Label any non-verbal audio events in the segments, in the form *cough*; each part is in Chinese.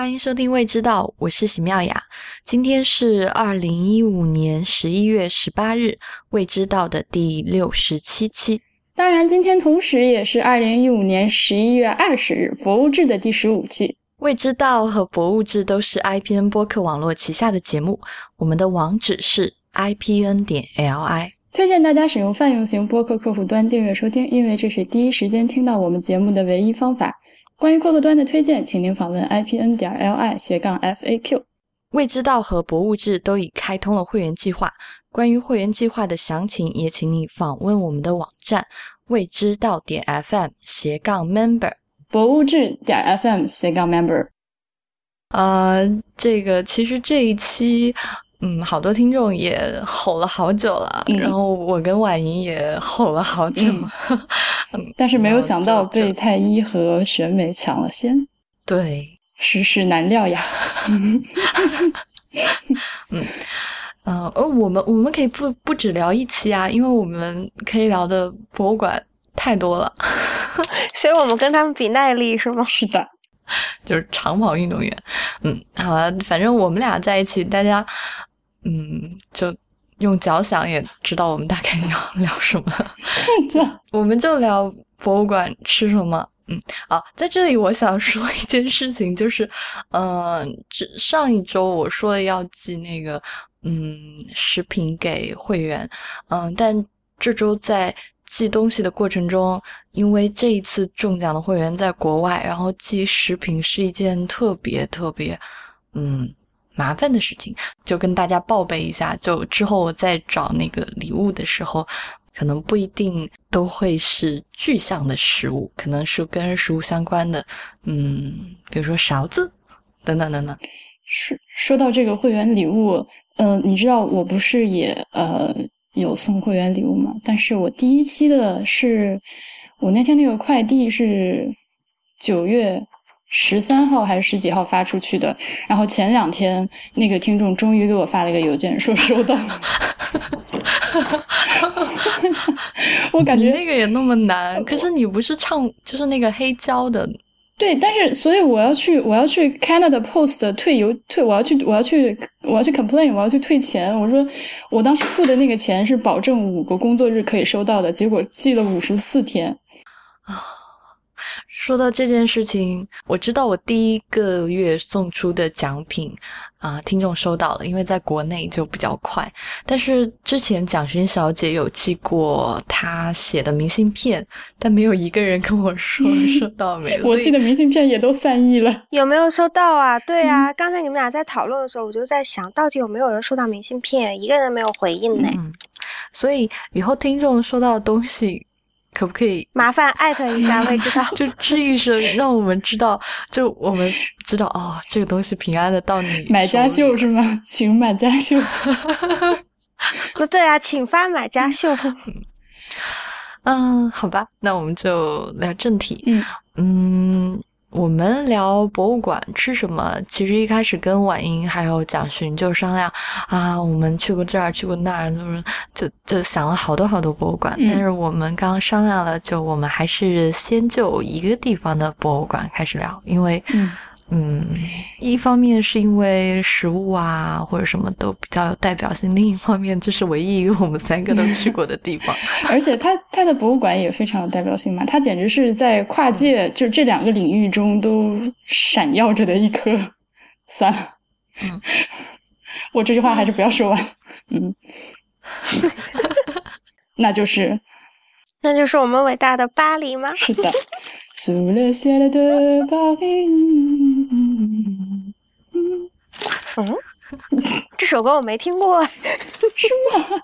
欢迎收听《未知道》，我是喜妙雅。今天是二零一五年十一月十八日，《未知道》的第六十七期。当然，今天同时也是二零一五年十一月二十日，《博物志》的第十五期。《未知道》和《博物志》都是 IPN 播客网络旗下的节目，我们的网址是 IPN 点 LI。推荐大家使用泛用型播客客户端订阅收听，因为这是第一时间听到我们节目的唯一方法。关于客户端的推荐，请您访问 ipn 点 li 斜杠 faq。未知道和博物志都已开通了会员计划，关于会员计划的详情，也请你访问我们的网站未知道点 fm 斜杠 member，博物志点 fm 斜杠 member。呃，这个其实这一期。嗯，好多听众也吼了好久了，然后我跟婉莹也吼了好久，嗯，*laughs* 但是没有想到被太一和选美抢了先。对，世事难料呀。*laughs* 嗯，呃，我们我们可以不不只聊一期啊，因为我们可以聊的博物馆太多了，*laughs* 所以我们跟他们比耐力是吗？是的，就是长跑运动员。嗯，好了，反正我们俩在一起，大家。嗯，就用脚想也知道我们大概要 *laughs* 聊什么。*laughs* 我们就聊博物馆吃什么。嗯，啊，在这里我想说一件事情，就是，嗯，这上一周我说了要寄那个嗯食品给会员，嗯，但这周在寄东西的过程中，因为这一次中奖的会员在国外，然后寄食品是一件特别特别，嗯。麻烦的事情，就跟大家报备一下。就之后我再找那个礼物的时候，可能不一定都会是具象的食物，可能是跟食物相关的，嗯，比如说勺子等等等等。说说到这个会员礼物，嗯，你知道我不是也呃有送会员礼物吗？但是我第一期的是我那天那个快递是九月。十三号还是十几号发出去的？然后前两天那个听众终于给我发了一个邮件，说收到了。*laughs* 我感觉那个也那么难，可是你不是唱就是那个黑胶的？对，但是所以我要去我要去 Canada Post 退邮退，我要去我要去我要去 complain，我要去退钱。我说我当时付的那个钱是保证五个工作日可以收到的，结果寄了五十四天啊。说到这件事情，我知道我第一个月送出的奖品啊，听众收到了，因为在国内就比较快。但是之前蒋勋小姐有寄过她写的明信片，但没有一个人跟我说 *laughs* 收到没。我寄的明信片也都散佚了，有没有收到啊？对啊，刚才你们俩在讨论的时候，我就在想到底有没有人收到明信片，一个人没有回应呢。嗯所以以后听众收到的东西。可不可以麻烦艾特一下？未知道 *laughs* 就吱一声，让我们知道，就我们知道哦，这个东西平安的到你买家秀是吗？请买家秀。*laughs* 不对啊，请发买家秀。嗯，好吧，那我们就聊正题。嗯嗯。我们聊博物馆吃什么？其实一开始跟婉莹还有蒋勋就商量啊，我们去过这儿，去过那儿，就是就就想了好多好多博物馆。但是我们刚刚商量了，就我们还是先就一个地方的博物馆开始聊，因为。嗯，一方面是因为食物啊或者什么都比较有代表性，另一方面这是唯一一个我们三个都去过的地方，*laughs* 而且它它的博物馆也非常有代表性嘛，它简直是在跨界就这两个领域中都闪耀着的一颗。算了，嗯，*laughs* 我这句话还是不要说完。嗯，*laughs* 那就是。那就是我们伟大的巴黎吗？是的。的巴黎。嗯，这首歌我没听过，是吗？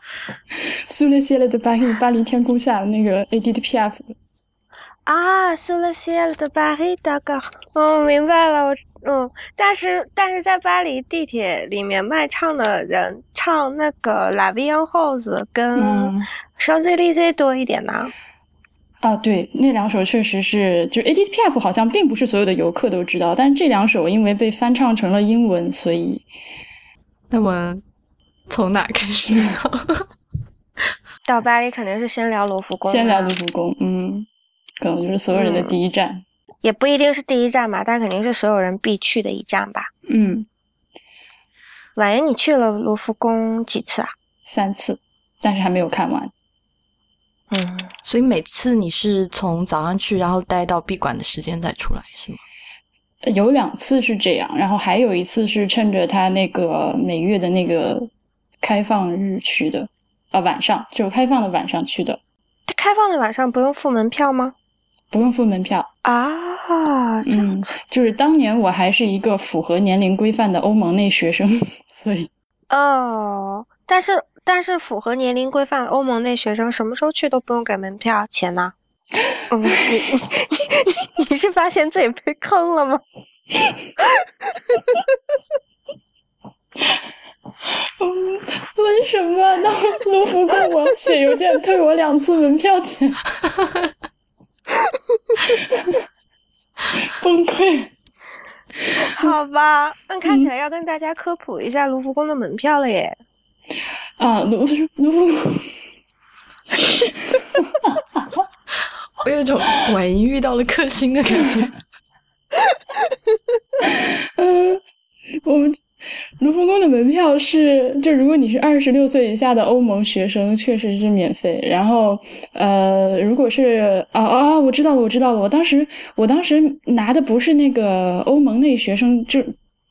苏勒谢勒的巴黎，巴黎天空下那个 A D 的 P F。啊，苏勒谢勒的巴黎，大哥，哦，明白了，我嗯，但是但是在巴黎地铁里面卖唱的人唱那个 La Vie en Rose 跟。双 Z D Z 多一点呢？啊，对，那两首确实是，就是 A D P F 好像并不是所有的游客都知道，但是这两首因为被翻唱成了英文，所以，那么从哪开始聊？*laughs* 到巴黎肯定是先聊卢浮宫，先聊卢浮宫，嗯，可能就是所有人的第一站。也不一定是第一站吧，但肯定是所有人必去的一站吧。嗯，婉言，你去了卢浮宫几次啊？三次，但是还没有看完。嗯，所以每次你是从早上去，然后待到闭馆的时间再出来，是吗？有两次是这样，然后还有一次是趁着他那个每月的那个开放日去的，啊，晚上就是开放的晚上去的。开放的晚上不用付门票吗？不用付门票啊，嗯，就是当年我还是一个符合年龄规范的欧盟内学生，*laughs* 所以哦，但是但是符合年龄规范的欧盟内学生什么时候去都不用给门票钱呢？嗯，你你你你是发现自己被坑了吗？*laughs* 嗯，为什么呢？卢浮宫我写邮件退我两次门票钱，崩溃。好吧，那看起来要跟大家科普一下卢浮宫的门票了耶。啊，卢 *laughs* 卢浮宫。*laughs* 我有种婉莹遇到了克星的感觉。嗯，*laughs* 我们卢浮宫的门票是，就如果你是二十六岁以下的欧盟学生，确实是免费。然后，呃，如果是啊啊，我知道了，我知道了。我当时，我当时拿的不是那个欧盟内学生，就。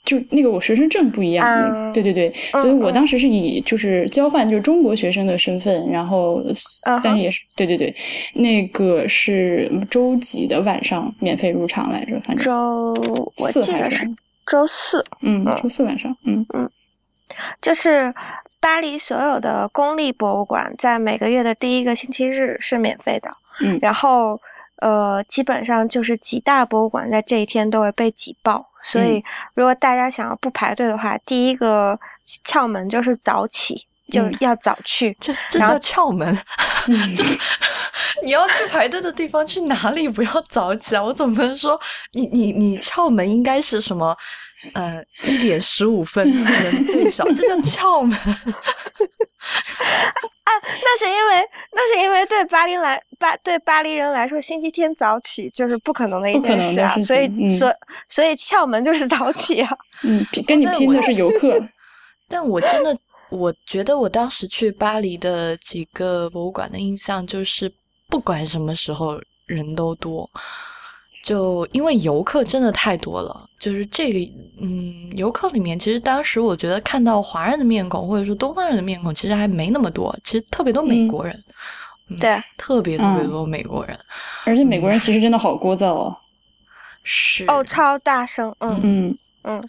就那个我学生证不一样，对对对，所以我当时是以就是交换就是中国学生的身份，然后但是也是对对对，那个是周几的晚上免费入场来着？反正周我记得是周四，嗯，周四晚上，嗯嗯，就是巴黎所有的公立博物馆在每个月的第一个星期日是免费的，嗯，然后。呃，基本上就是几大博物馆在这一天都会被挤爆，所以如果大家想要不排队的话，第一个窍门就是早起，就要早去。这这叫窍门？*laughs* 就 *laughs* 你要去排队的地方去哪里？不要早起啊！我总不能说你你你窍门应该是什么？呃，一点十五分能最少，这叫窍门。*laughs* 啊，那是因为那是因为对巴黎来巴对巴黎人来说，星期天早起就是不可能的一件事啊，所以所所以窍门就是早起啊。嗯，跟你拼的是游客。*laughs* 但我真的，我觉得我当时去巴黎的几个博物馆的印象就是，不管什么时候人都多。就因为游客真的太多了，就是这个，嗯，游客里面其实当时我觉得看到华人的面孔或者说东方人的面孔，其实还没那么多，其实特别多美国人，对，特别特别多美国人，而且美国人其实真的好聒噪哦，是哦，超大声，嗯嗯。嗯，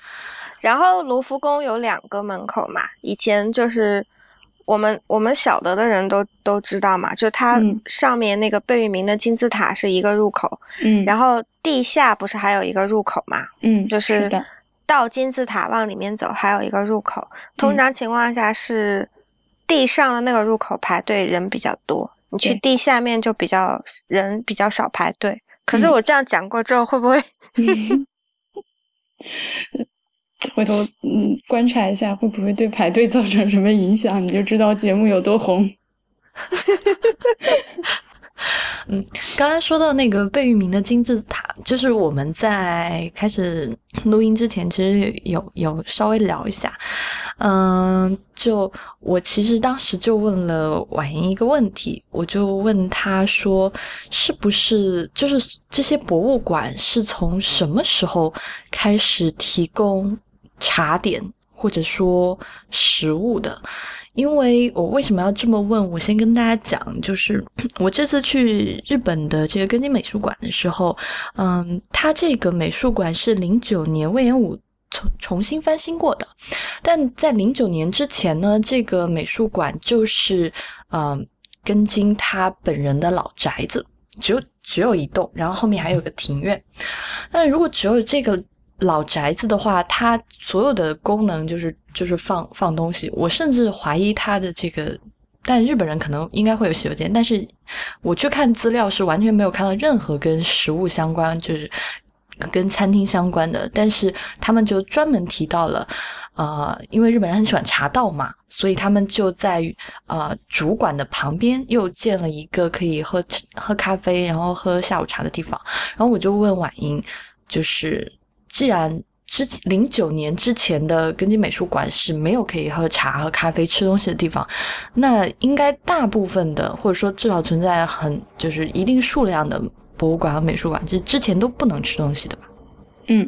然后卢浮宫有两个门口嘛，以前就是。我们我们晓得的人都都知道嘛，就它上面那个贝聿铭的金字塔是一个入口，嗯，然后地下不是还有一个入口嘛，嗯，就是到金字塔往里面走还有一个入口，通常情况下是地上的那个入口排队人比较多，你去地下面就比较人比较少排队。可是我这样讲过之后会不会？*laughs* 回头嗯观察一下会不会对排队造成什么影响，你就知道节目有多红。*laughs* 嗯，刚才说到那个贝聿铭的金字塔，就是我们在开始录音之前，其实有有稍微聊一下。嗯，就我其实当时就问了婉莹一个问题，我就问他说，是不是就是这些博物馆是从什么时候开始提供？茶点或者说食物的，因为我为什么要这么问？我先跟大家讲，就是 *clears throat* 我这次去日本的这个根津美术馆的时候，嗯，它这个美术馆是零九年魏延武重重新翻新过的，但在零九年之前呢，这个美术馆就是嗯根津他本人的老宅子，只有只有一栋，然后后面还有个庭院。那如果只有这个。老宅子的话，它所有的功能就是就是放放东西。我甚至怀疑它的这个，但日本人可能应该会有洗手间，但是我去看资料是完全没有看到任何跟食物相关，就是跟餐厅相关的，但是他们就专门提到了，呃，因为日本人很喜欢茶道嘛，所以他们就在呃主馆的旁边又建了一个可以喝喝咖啡，然后喝下午茶的地方。然后我就问婉英，就是既然之零九年之前的根津美术馆是没有可以喝茶、喝咖啡、吃东西的地方，那应该大部分的，或者说至少存在很就是一定数量的。博物馆和美术馆，这之前都不能吃东西的吧？嗯，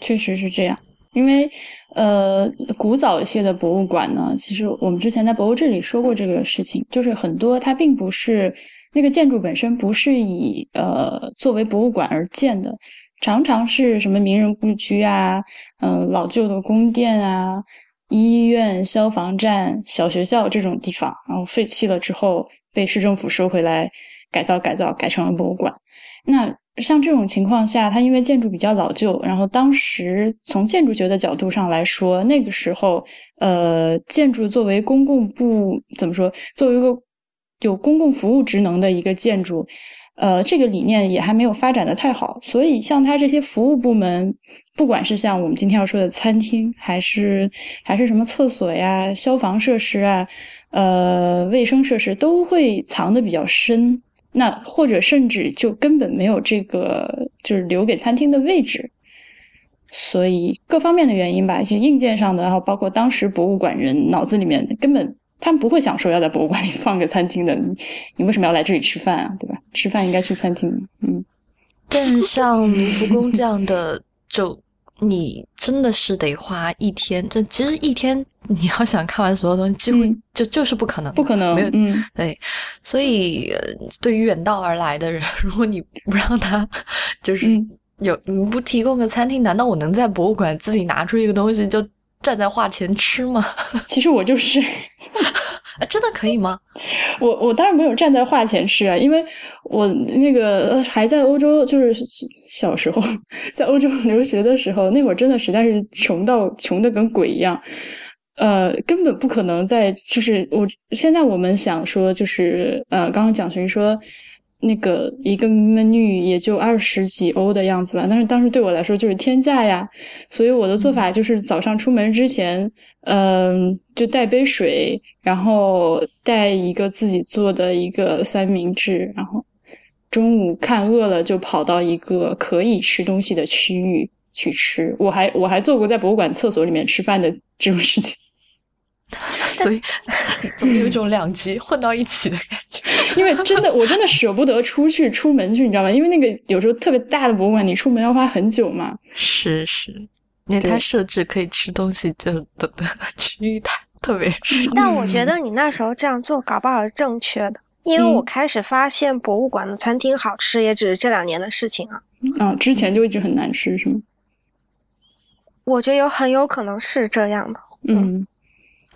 确实是这样。因为呃，古早一些的博物馆呢，其实我们之前在博物志里说过这个事情，就是很多它并不是那个建筑本身不是以呃作为博物馆而建的，常常是什么名人故居啊，嗯，老旧的宫殿啊、医院、消防站、小学校这种地方，然后废弃了之后被市政府收回来改造改造，改成了博物馆。那像这种情况下，它因为建筑比较老旧，然后当时从建筑学的角度上来说，那个时候，呃，建筑作为公共部怎么说，作为一个有公共服务职能的一个建筑，呃，这个理念也还没有发展的太好，所以像它这些服务部门，不管是像我们今天要说的餐厅，还是还是什么厕所呀、消防设施啊、呃，卫生设施，都会藏的比较深。那或者甚至就根本没有这个，就是留给餐厅的位置，所以各方面的原因吧，一些硬件上的，然后包括当时博物馆人脑子里面根本他们不会想说要在博物馆里放个餐厅的，*laughs* 你为什么要来这里吃饭啊？对吧？吃饭应该去餐厅。嗯，但像卢浮宫这样的，就你真的是得花一天，这其实一天。你要想看完所有东西，几乎就就是不可能，不可能，没有，嗯，对，所以对于远道而来的人，如果你不让他，就是有你不提供个餐厅，难道我能在博物馆自己拿出一个东西就站在画前吃吗？*laughs* 其实我就是，真的可以吗？*laughs* 我我当然没有站在画前吃啊，因为我那个还在欧洲，就是小时候 *laughs* 在欧洲留学的时候，那会儿真的实在是穷到穷的跟鬼一样。呃，根本不可能在，就是我现在我们想说，就是呃，刚刚蒋勋说那个一个 menu 也就二十几欧的样子吧，但是当时对我来说就是天价呀，所以我的做法就是早上出门之前，嗯，就带杯水，然后带一个自己做的一个三明治，然后中午看饿了就跑到一个可以吃东西的区域去吃。我还我还做过在博物馆厕所里面吃饭的这种事情。*laughs* 所以 *laughs* 总有一种两极混到一起的感觉，*laughs* 因为真的，我真的舍不得出去出门去，你知道吗？因为那个有时候特别大的博物馆，你出门要花很久嘛。是是，因为它设置可以吃东西就的的区域太特别少。但我觉得你那时候这样做搞不好是正确的，因为我开始发现博物馆的餐厅好吃，也只是这两年的事情啊。啊，之前就一直很难吃，是吗？我觉得有很有可能是这样的。嗯。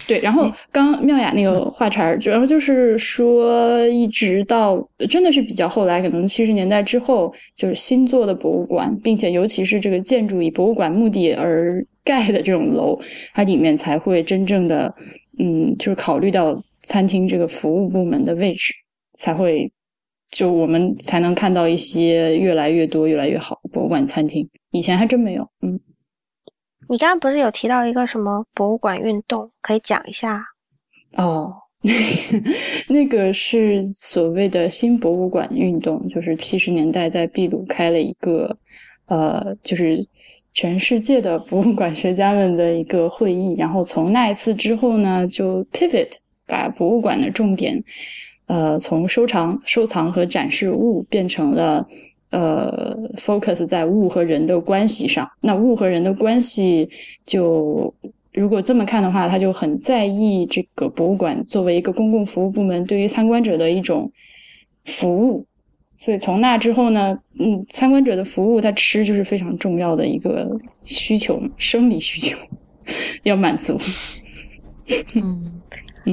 对，然后刚妙雅那个话茬儿，主要就是说，一直到真的是比较后来，可能七十年代之后，就是新做的博物馆，并且尤其是这个建筑以博物馆目的而盖的这种楼，它里面才会真正的，嗯，就是考虑到餐厅这个服务部门的位置，才会就我们才能看到一些越来越多、越来越好的博物馆餐厅，以前还真没有，嗯。你刚刚不是有提到一个什么博物馆运动，可以讲一下？哦，那个是所谓的新博物馆运动，就是七十年代在秘鲁开了一个，呃，就是全世界的博物馆学家们的一个会议。然后从那一次之后呢，就 pivot 把博物馆的重点，呃，从收藏、收藏和展示物变成了。呃，focus 在物和人的关系上。那物和人的关系，就如果这么看的话，他就很在意这个博物馆作为一个公共服务部门对于参观者的一种服务。所以从那之后呢，嗯，参观者的服务，他吃就是非常重要的一个需求，生理需求 *laughs* 要满足。嗯，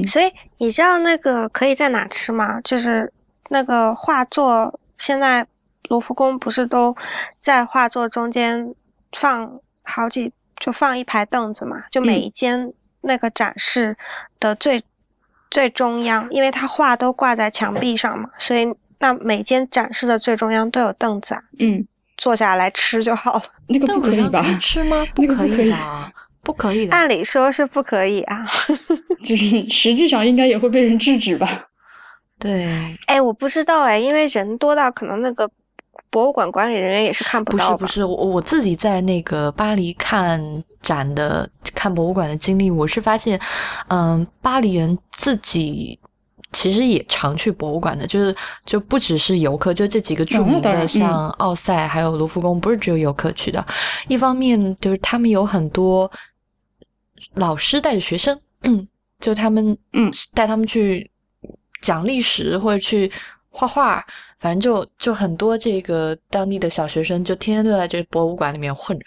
所以你知道那个可以在哪吃吗？就是那个画作现在。卢浮宫不是都在画作中间放好几，就放一排凳子嘛？就每一间那个展示的最最中央，因为他画都挂在墙壁上嘛，所以那每间展示的最中央都有凳子啊。嗯，坐下来吃就好了。*laughs* 那个不可以吧？吃吗？那个可以的，不可以的。按理说是不可以啊，*laughs* 就是实际上应该也会被人制止吧？对。哎，我不知道哎，因为人多到可能那个博物馆管理人员也是看不到。不是不是，我我自己在那个巴黎看展的、看博物馆的经历，我是发现，嗯，巴黎人自己。其实也常去博物馆的，就是就不只是游客，就这几个著名的，像奥赛还有卢浮宫，不是只有游客去的。一方面就是他们有很多老师带着学生，就他们嗯带他们去讲历史或者去。画画，反正就就很多这个当地的小学生，就天天都在这博物馆里面混着。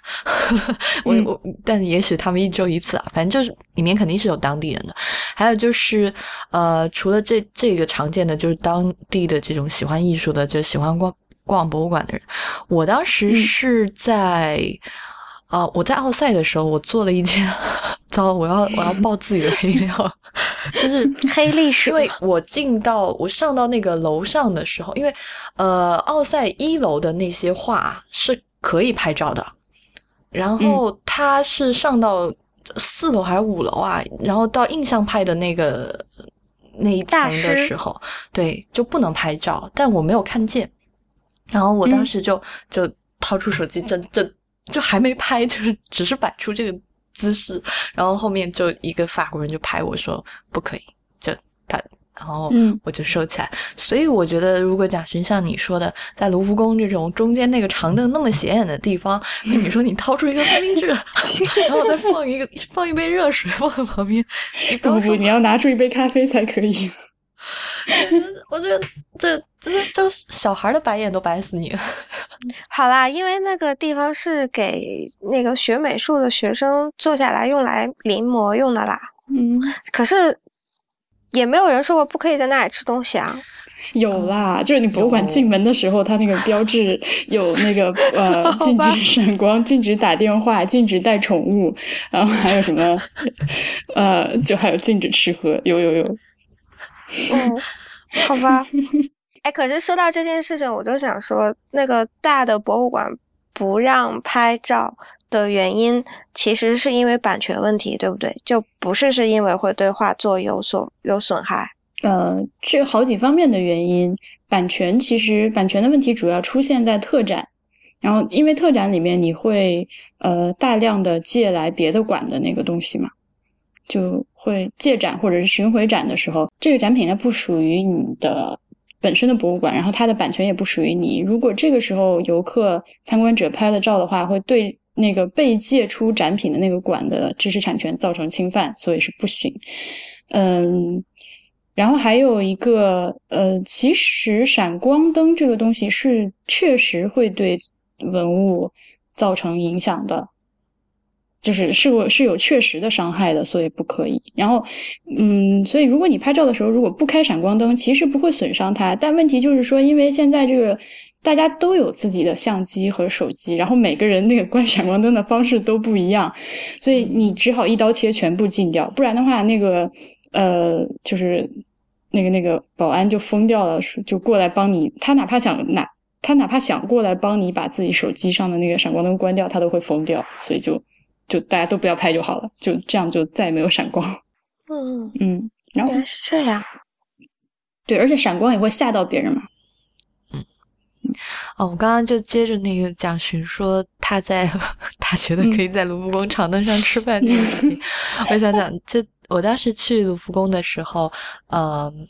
*laughs* 我我，但也许他们一周一次啊，反正就是里面肯定是有当地人的。还有就是，呃，除了这这个常见的，就是当地的这种喜欢艺术的，就喜欢逛逛博物馆的人。我当时是在。啊！我在奥赛的时候，我做了一件，糟，我要我要爆自己的黑料，*laughs* 就是黑历史。因为我进到我上到那个楼上的时候，因为呃，奥赛一楼的那些画是可以拍照的，然后他是上到四楼还是五楼啊？然后到印象派的那个那一层的时候，对，就不能拍照，但我没有看见，然后我当时就就掏出手机，正正。就还没拍，就是只是摆出这个姿势，然后后面就一个法国人就拍我说不可以，就他，然后我就收起来。所以我觉得，如果蒋勋像你说的，在卢浮宫这种中间那个长凳那么显眼的地方，你说你掏出一个三明治，*laughs* 然后再放一个放一杯热水放在旁边，不不，你要拿出一杯咖啡才可以。我觉得这这就小孩的白眼都白死你。*laughs* 好啦，因为那个地方是给那个学美术的学生坐下来用来临摹用的啦。嗯，可是也没有人说过不可以在那里吃东西啊。有啦，就是你博物馆进门的时候，它那个标志 *laughs* 有那个呃禁止闪光、禁止打电话、禁止带宠物，然后还有什么呃，就还有禁止吃喝，有有有。嗯，好吧。*laughs* 哎，可是说到这件事情，我就想说，那个大的博物馆不让拍照的原因，其实是因为版权问题，对不对？就不是是因为会对画作有所有损害。呃，这有好几方面的原因。版权其实版权的问题主要出现在特展，然后因为特展里面你会呃大量的借来别的馆的那个东西嘛。就会借展或者是巡回展的时候，这个展品它不属于你的本身的博物馆，然后它的版权也不属于你。如果这个时候游客参观者拍了照的话，会对那个被借出展品的那个馆的知识产权造成侵犯，所以是不行。嗯，然后还有一个呃，其实闪光灯这个东西是确实会对文物造成影响的。就是是我是有确实的伤害的，所以不可以。然后，嗯，所以如果你拍照的时候如果不开闪光灯，其实不会损伤它。但问题就是说，因为现在这个大家都有自己的相机和手机，然后每个人那个关闪光灯的方式都不一样，所以你只好一刀切全部禁掉。不然的话，那个呃，就是那个那个保安就疯掉了，就过来帮你。他哪怕想哪他哪怕想过来帮你把自己手机上的那个闪光灯关掉，他都会疯掉。所以就。就大家都不要拍就好了，就这样就再也没有闪光。嗯嗯，然后是这样。对，而且闪光也会吓到别人嘛。嗯哦，我刚刚就接着那个蒋勋说他在 *laughs* 他觉得可以在卢浮宫长凳上吃饭这个事情，我想讲，就我当时去卢浮宫的时候，嗯。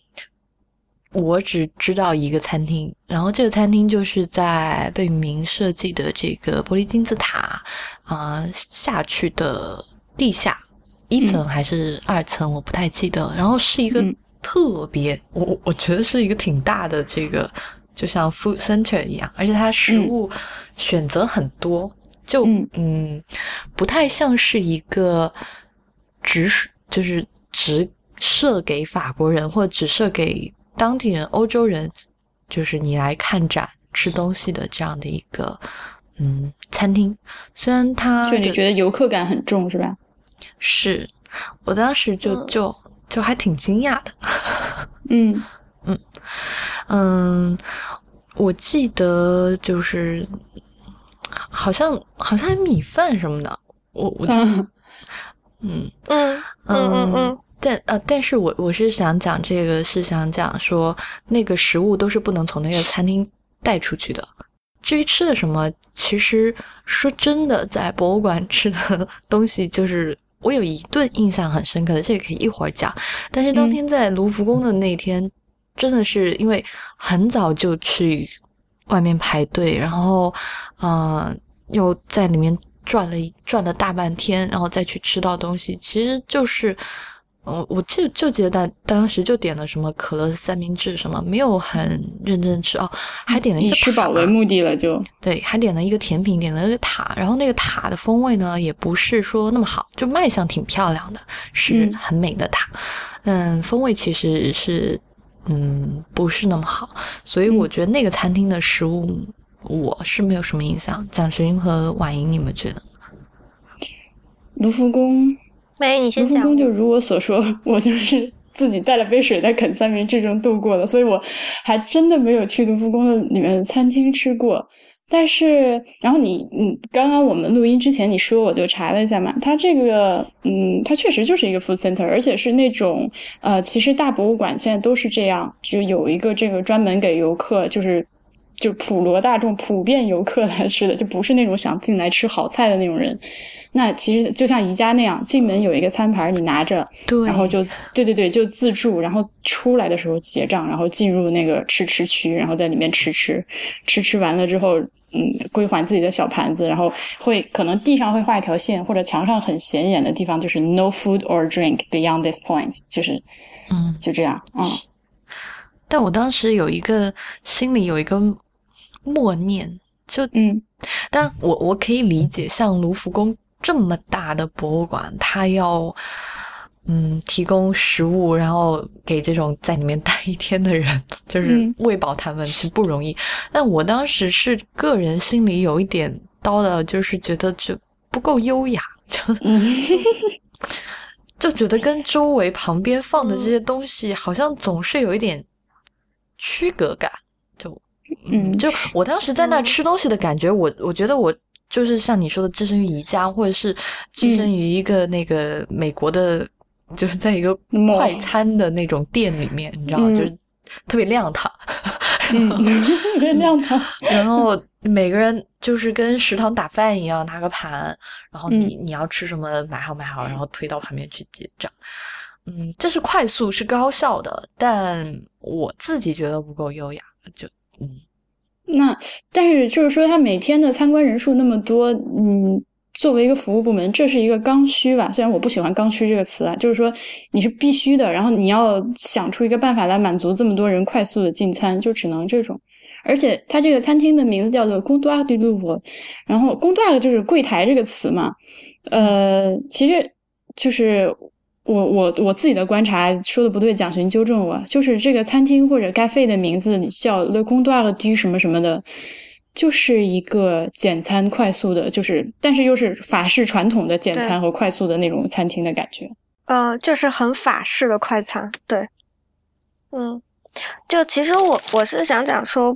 我只知道一个餐厅，然后这个餐厅就是在贝聿铭设计的这个玻璃金字塔啊下去的地下一层还是二层，我不太记得。然后是一个特别，我我觉得是一个挺大的这个，就像 food center 一样，而且它食物选择很多，就嗯不太像是一个直就是直设给法国人或者只设给。当地人、欧洲人，就是你来看展、吃东西的这样的一个嗯餐厅。虽然它就你觉得游客感很重，是吧？是我当时就就就还挺惊讶的。嗯 *laughs* 嗯嗯，我记得就是好像好像米饭什么的，我我嗯嗯嗯嗯嗯，但呃，但是我我是想讲这个，是想讲说那个食物都是不能从那个餐厅带出去的。至于吃的什么，其实说真的，在博物馆吃的东西，就是我有一顿印象很深刻的，这个可以一会儿讲。但是当天在卢浮宫的那天，真的是因为很早就去外面排队，然后嗯，又在里面转了转了大半天，然后再去吃到东西，其实就是。我我记就记得当当时就点了什么可乐三明治什么，没有很认真吃哦，还点了一个以吃饱为目的了就对，还点了一个甜品，点了一个塔，然后那个塔的风味呢也不是说那么好，就卖相挺漂亮的，是很美的塔，嗯，风味其实是嗯不是那么好，所以我觉得那个餐厅的食物我是没有什么印象。蒋勋和婉莹，你们觉得？卢浮宫。没，你先讲。卢浮宫就如我所说，我就是 *laughs* 自己带了杯水在啃三明治中度过的，所以我还真的没有去卢浮宫的里面的餐厅吃过。但是，然后你，嗯，刚刚我们录音之前你说，我就查了一下嘛，它这个，嗯，它确实就是一个 food center，而且是那种，呃，其实大博物馆现在都是这样，就有一个这个专门给游客，就是。就普罗大众、普遍游客来吃的，就不是那种想进来吃好菜的那种人。那其实就像宜家那样，进门有一个餐盘，你拿着，对，然后就对对对，就自助，然后出来的时候结账，然后进入那个吃吃区，然后在里面吃吃吃吃完了之后，嗯，归还自己的小盘子，然后会可能地上会画一条线，或者墙上很显眼的地方就是 no food or drink beyond this point，就是嗯，就这样啊。但我当时有一个心里有一个。默念就嗯，但我我可以理解，像卢浮宫这么大的博物馆，它要嗯提供食物，然后给这种在里面待一天的人，就是喂饱他们，其实不容易。但我当时是个人心里有一点叨叨，就是觉得就不够优雅，就 *laughs* *laughs* 就觉得跟周围旁边放的这些东西，好像总是有一点区隔感。就嗯，就我当时在那吃东西的感觉，我我觉得我就是像你说的，置身于宜家，或者是置身于一个那个美国的，就是在一个快餐的那种店里面，你知道吗？就是特别亮堂，特别亮堂。*laughs* 然后每个人就是跟食堂打饭一样，拿个盘，然后你你要吃什么买好买好，然后推到旁边去结账。嗯，这是快速是高效的，但我自己觉得不够优雅，就。嗯，那但是就是说，他每天的参观人数那么多，嗯，作为一个服务部门，这是一个刚需吧？虽然我不喜欢“刚需”这个词啊，就是说你是必须的，然后你要想出一个办法来满足这么多人快速的进餐，就只能这种。而且他这个餐厅的名字叫做 c o n d o i r e 然后 c o n d o i r 就是柜台这个词嘛，呃，其实就是。我我我自己的观察说的不对，蒋勋纠正我，就是这个餐厅或者咖啡的名字叫 Le du 什么什么的，就是一个简餐快速的，就是但是又是法式传统的简餐和快速的那种餐厅的感觉。嗯，就是很法式的快餐，对。嗯，就其实我我是想讲说，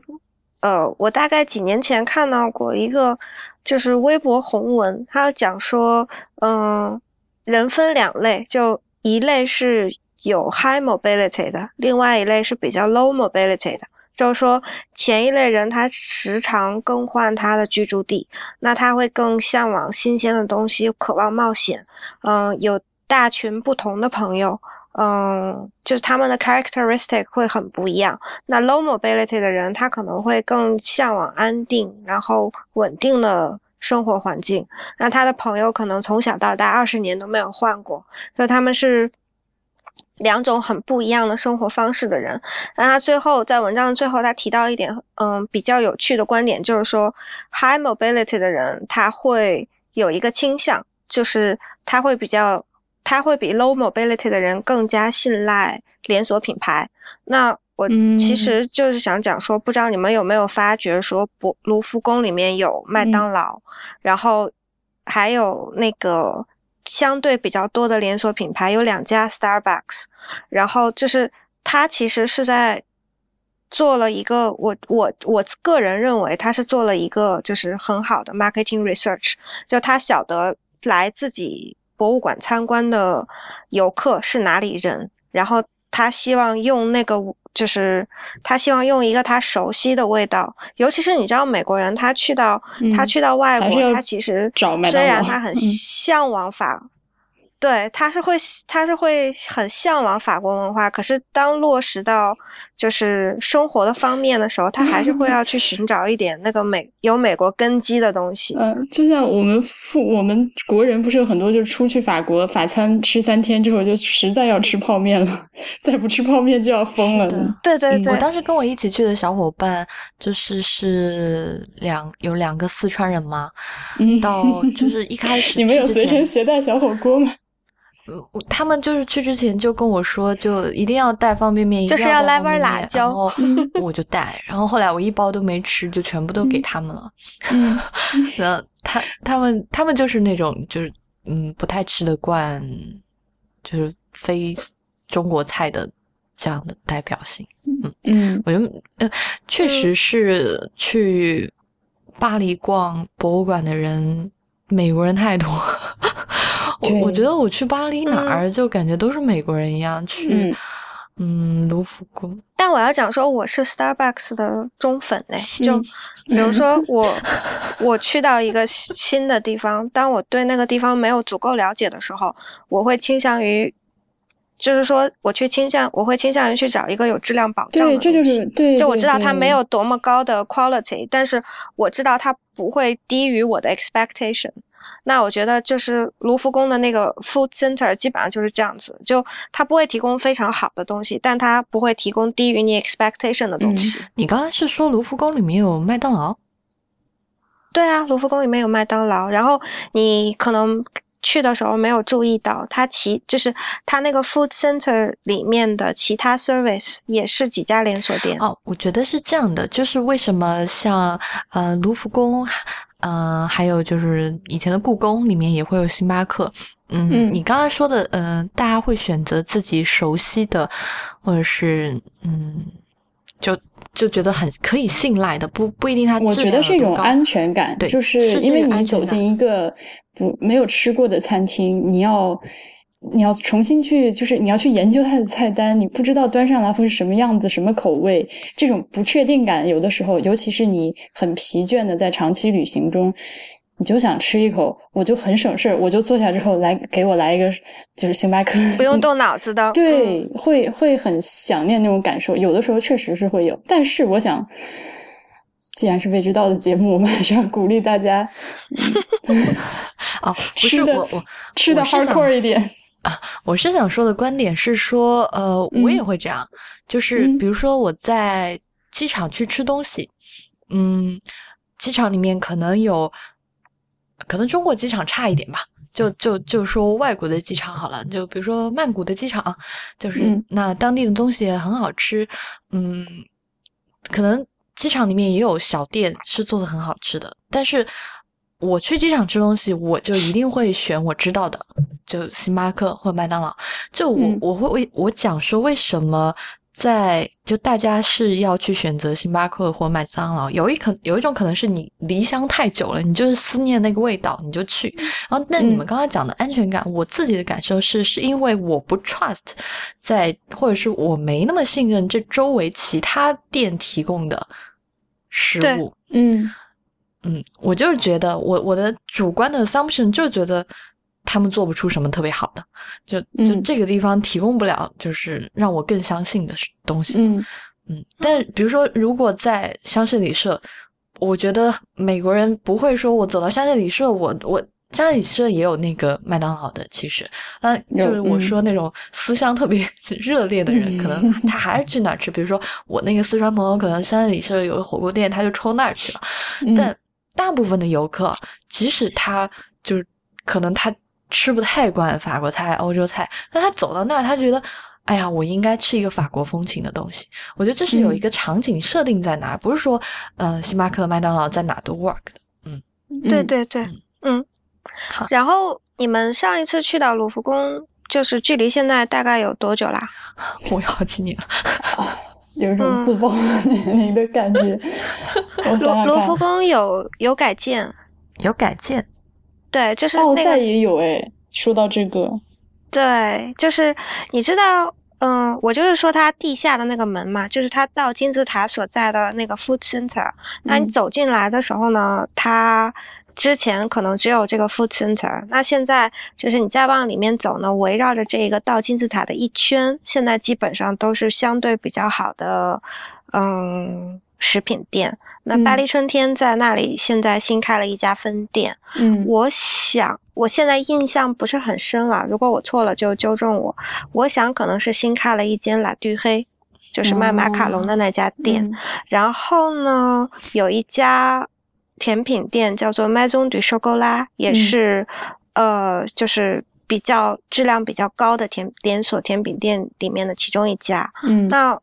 呃，我大概几年前看到过一个就是微博红文，他讲说，嗯。人分两类，就一类是有 high mobility 的，另外一类是比较 low mobility 的。就是说，前一类人他时常更换他的居住地，那他会更向往新鲜的东西，渴望冒险，嗯，有大群不同的朋友，嗯，就是他们的 characteristic 会很不一样。那 low mobility 的人，他可能会更向往安定，然后稳定的。生活环境，那他的朋友可能从小到大二十年都没有换过，所以他们是两种很不一样的生活方式的人。那他最后在文章最后，他提到一点，嗯，比较有趣的观点，就是说，high mobility 的人他会有一个倾向，就是他会比较，他会比 low mobility 的人更加信赖连锁品牌。那我其实就是想讲说，不知道你们有没有发觉说，博卢浮宫里面有麦当劳，然后还有那个相对比较多的连锁品牌，有两家 Starbucks，然后就是它其实是在做了一个，我我我个人认为他是做了一个就是很好的 marketing research，就他晓得来自己博物馆参观的游客是哪里人，然后他希望用那个就是他希望用一个他熟悉的味道，尤其是你知道美国人他去到他去到外国，他其实虽然他很向往法。对，他是会，他是会很向往法国文化，可是当落实到就是生活的方面的时候，他还是会要去寻找一点那个美有美国根基的东西。嗯，就像我们父我们国人不是有很多，就是出去法国法餐吃三天之后，就实在要吃泡面了，再不吃泡面就要疯了。对对对，我当时跟我一起去的小伙伴就是是两有两个四川人嘛，嗯到就是一开始 *laughs* 你们有随身携带小火锅吗？他们就是去之前就跟我说，就一定要带方便面，就是要来碗辣椒，然后我就带，然后后来我一包都没吃，就全部都给他们了。嗯，*laughs* 那他他们他们就是那种就是嗯不太吃得惯，就是非中国菜的这样的代表性。嗯嗯，我觉得呃确实是去巴黎逛博物馆的人，美国人太多。我我觉得我去巴黎哪儿就感觉都是美国人一样去，嗯，卢浮宫。但我要讲说我是 Starbucks 的忠粉嘞，就比如说我我去到一个新的地方，当我对那个地方没有足够了解的时候，我会倾向于，就是说我去倾向我会倾向于去找一个有质量保障的对，这就是对，就我知道它没有多么高的 quality，但是我知道它不会低于我的 expectation。那我觉得就是卢浮宫的那个 food center 基本上就是这样子，就它不会提供非常好的东西，但它不会提供低于你 expectation 的东西。你刚刚是说卢浮宫里面有麦当劳？对啊，卢浮宫里面有麦当劳，然后你可能去的时候没有注意到，它其就是它那个 food center 里面的其他 service 也是几家连锁店。哦，我觉得是这样的，就是为什么像呃卢浮宫。嗯，还有就是以前的故宫里面也会有星巴克。嗯，你刚才说的，嗯，大家会选择自己熟悉的，或者是嗯，就就觉得很可以信赖的，不不一定它。我觉得是一种安全感，对，就是因为你走进一个不没有吃过的餐厅，你要。你要重新去，就是你要去研究它的菜单，你不知道端上来会是什么样子、什么口味，这种不确定感，有的时候，尤其是你很疲倦的在长期旅行中，你就想吃一口，我就很省事儿，我就坐下之后来给我来一个，就是星巴克，不用动脑子的，对，会会很想念那种感受，有的时候确实是会有，但是我想，既然是未知道的节目，我们还是要鼓励大家，*laughs* *laughs* 哦，吃的我吃的 hardcore 一点。啊，我是想说的观点是说，呃，我也会这样，就是比如说我在机场去吃东西，嗯，机场里面可能有，可能中国机场差一点吧，就就就说外国的机场好了，就比如说曼谷的机场，就是那当地的东西很好吃，嗯，可能机场里面也有小店是做的很好吃的，但是。我去机场吃东西，我就一定会选我知道的，就星巴克或麦当劳。就我我会为我讲说为什么在就大家是要去选择星巴克或麦当劳。有一可有一种可能是你离乡太久了，你就是思念那个味道，你就去。然后那你们刚刚讲的安全感，我自己的感受是是因为我不 trust 在或者是我没那么信任这周围其他店提供的食物。嗯。嗯，我就是觉得，我我的主观的 assumption 就觉得他们做不出什么特别好的，就就这个地方提供不了，就是让我更相信的东西。嗯嗯，但比如说，如果在香榭里舍，我觉得美国人不会说，我走到香榭里舍，我我香榭里舍也有那个麦当劳的，其实，嗯，就是我说那种思乡特别 *laughs* 热烈的人，可能 *laughs* 他还是去哪儿吃。比如说我那个四川朋友，可能香榭里舍有个火锅店，他就冲那儿去了，但。大部分的游客，即使他就是可能他吃不太惯法国菜、欧洲菜，但他走到那儿，他觉得，哎呀，我应该吃一个法国风情的东西。我觉得这是有一个场景设定在哪儿，不是说，呃，星巴克、麦当劳在哪都 work 的。嗯，对对对，嗯。好，然后你们上一次去到卢浮宫，就是距离现在大概有多久啦？*laughs* 我有好几年了。*laughs* 有一种自暴年龄的感觉。*laughs* 我想想罗浮宫有有改建，有改建，对，就是奥赛也有哎。说到这个，对，就是你知道，嗯，我就是说它地下的那个门嘛，就是它到金字塔所在的那个 food center。那你走进来的时候呢，它。之前可能只有这个 food center，那现在就是你再往里面走呢，围绕着这个倒金字塔的一圈，现在基本上都是相对比较好的，嗯，食品店。那巴黎春天在那里现在新开了一家分店。嗯，我想我现在印象不是很深了，如果我错了就纠正我。我想可能是新开了一间拉杜黑，就是卖马卡龙的那家店。然后呢，有一家。甜品店叫做 Maison du Chocolat，也是，呃，就是比较质量比较高的甜连锁甜品店里面的其中一家。嗯，那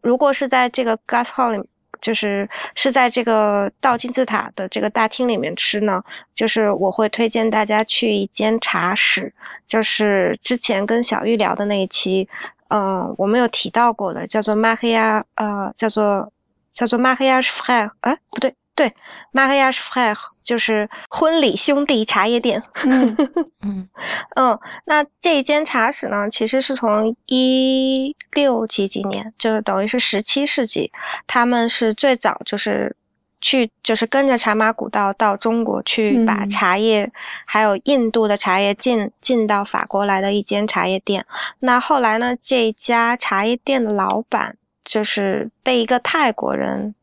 如果是在这个 Gas Hall 里，就是是在这个到金字塔的这个大厅里面吃呢，就是我会推荐大家去一间茶室，就是之前跟小玉聊的那一期，嗯，我们有提到过的，叫做 Maria，呃，叫做叫做 Maria Frère，哎，不对。对，Mariage Frère 就是婚礼兄弟茶叶店。嗯 *laughs* 嗯嗯，那这一间茶室呢，其实是从一六几几年，就是等于是十七世纪，他们是最早就是去就是跟着茶马古道到中国去把茶叶还有印度的茶叶进进到法国来的一间茶叶店。那后来呢，这家茶叶店的老板就是被一个泰国人。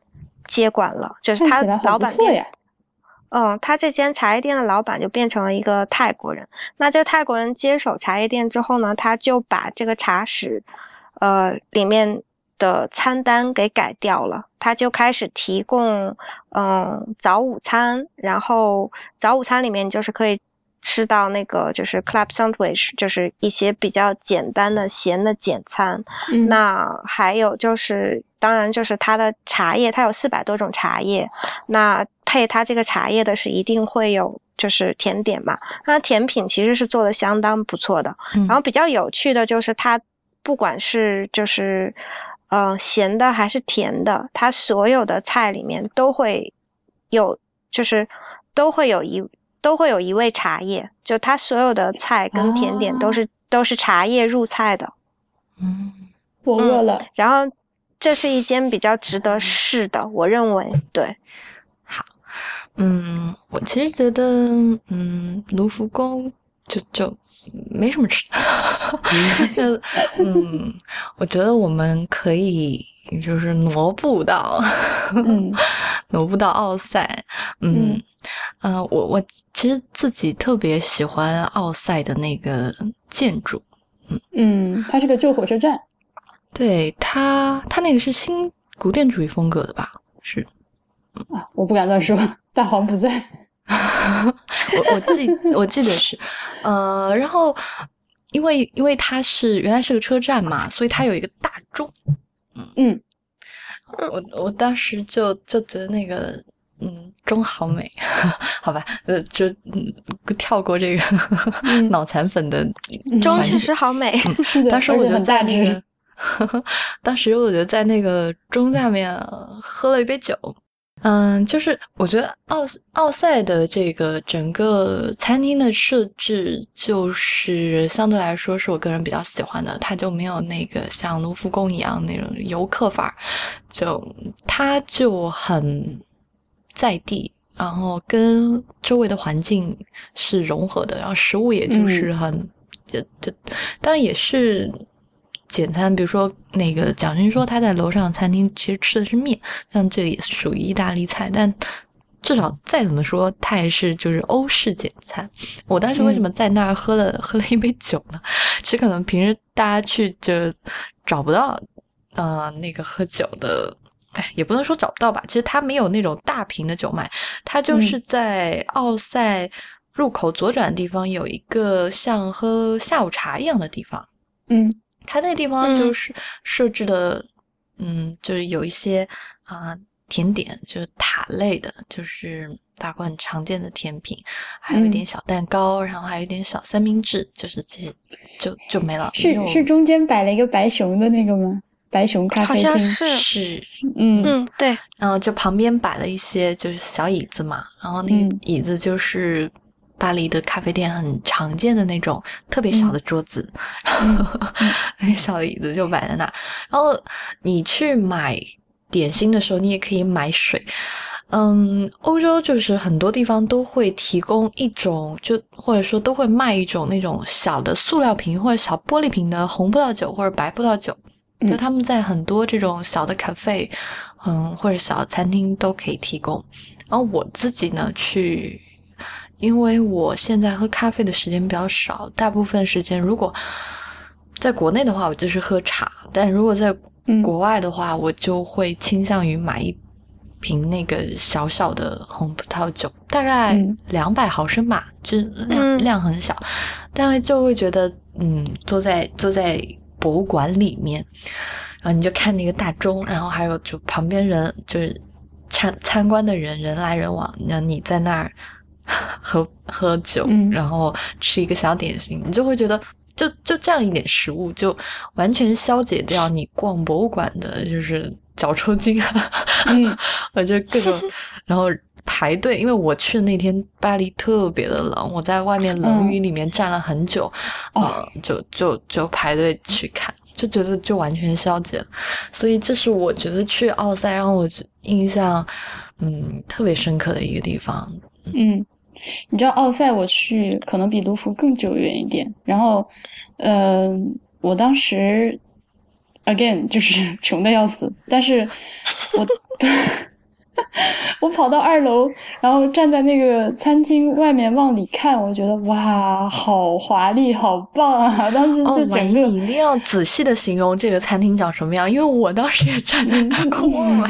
接管了，就是他老板变，嗯，他这间茶叶店的老板就变成了一个泰国人。那这个泰国人接手茶叶店之后呢，他就把这个茶室，呃，里面的餐单给改掉了，他就开始提供，嗯，早午餐，然后早午餐里面就是可以。吃到那个就是 club sandwich，就是一些比较简单的咸的简餐。那还有就是，当然就是它的茶叶，它有四百多种茶叶。那配它这个茶叶的是一定会有就是甜点嘛。那甜品其实是做的相当不错的。然后比较有趣的就是它不管是就是嗯咸的还是甜的，它所有的菜里面都会有就是都会有一。都会有一味茶叶，就它所有的菜跟甜点都是都是茶叶入菜的。嗯，我饿了。然后这是一间比较值得试的，我认为对。好，嗯，我其实觉得，嗯，卢浮宫就就没什么吃的。*laughs* 就嗯，我觉得我们可以就是挪步到，*laughs* 挪步到奥赛，嗯。呃，我我其实自己特别喜欢奥赛的那个建筑，嗯。嗯，它是个旧火车站，对它它那个是新古典主义风格的吧？是。啊，我不敢乱说，大黄不在，*laughs* 我我记我记得是，呃，然后因为因为它是原来是个车站嘛，所以它有一个大钟，嗯。嗯，我我当时就就觉得那个。嗯，钟好美，*laughs* 好吧，呃，就嗯，跳过这个 *laughs* 脑残粉的钟确实好美。当时我就在那个，当时我就在那个钟下面喝了一杯酒。嗯，就是我觉得奥奥赛的这个整个餐厅的设置，就是相对来说是我个人比较喜欢的，它就没有那个像卢浮宫一样那种游客范儿，就它就很。在地，然后跟周围的环境是融合的，然后食物也就是很，就就当然也是简餐。比如说那个蒋勋说他在楼上餐厅其实吃的是面，像这也属于意大利菜，但至少再怎么说，它也是就是欧式简餐。我当时为什么在那儿喝了喝了一杯酒呢？其实可能平时大家去就找不到，呃，那个喝酒的。也不能说找不到吧，其实它没有那种大瓶的酒卖，它就是在奥赛入口左转的地方有一个像喝下午茶一样的地方。嗯，它那个地方就是设置的，嗯，就是有一些啊甜点，就是塔类的，就是法国很常见的甜品，还有一点小蛋糕，然后还有一点小三明治，就是这些就就没了。是是中间摆了一个白熊的那个吗？白熊咖啡厅是是，嗯嗯对，然后就旁边摆了一些就是小椅子嘛，然后那个嗯椅子就是巴黎的咖啡店很常见的那种特别小的桌子，嗯那个小椅子就摆在那。然后你去买点心的时候，你也可以买水。嗯，欧洲就是很多地方都会提供一种，就或者说都会卖一种那种小的塑料瓶或者小玻璃瓶的红葡萄酒或者白葡萄酒。嗯。就他们在很多这种小的咖啡，嗯，或者小餐厅都可以提供。然后我自己呢，去，因为我现在喝咖啡的时间比较少，大部分时间如果在国内的话，我就是喝茶；但如果在嗯。国外的话，我就会倾向于买一瓶那个小小的红葡萄酒，大概嗯。两百毫升吧，就量、嗯。量很小，但是就会觉得，嗯，坐在坐在博物馆里面，然后你就看那个大钟，然后还有就旁边人就是参参观的人人来人往，然后你在那儿 *laughs* 喝喝酒，嗯。然后吃一个小点心，你就会觉得。就就这样一点食物，就完全消解掉你逛博物馆的就是脚抽筋啊，嗯。*laughs* 我就各种，*laughs* 然后排队，因为我去的那天巴黎特别的冷，我在外面冷雨里面站了很久，哦呃，就就就排队去看，就觉得就完全消解了，所以这是我觉得去奥赛让我印象嗯特别深刻的一个地方。嗯，你知道奥赛我去可能比卢浮更久远一点，然后，呃，我当时 again 就是 *laughs* 穷的要死，但是我 *laughs* *laughs* 我跑到二楼，然后站在那个餐厅外面往里看，我觉得哇，好华丽，好棒啊！*laughs* 当时哦就，整个、你一定要仔细的形容这个餐厅长什么样，因为我当时也站在那儿，我忘了。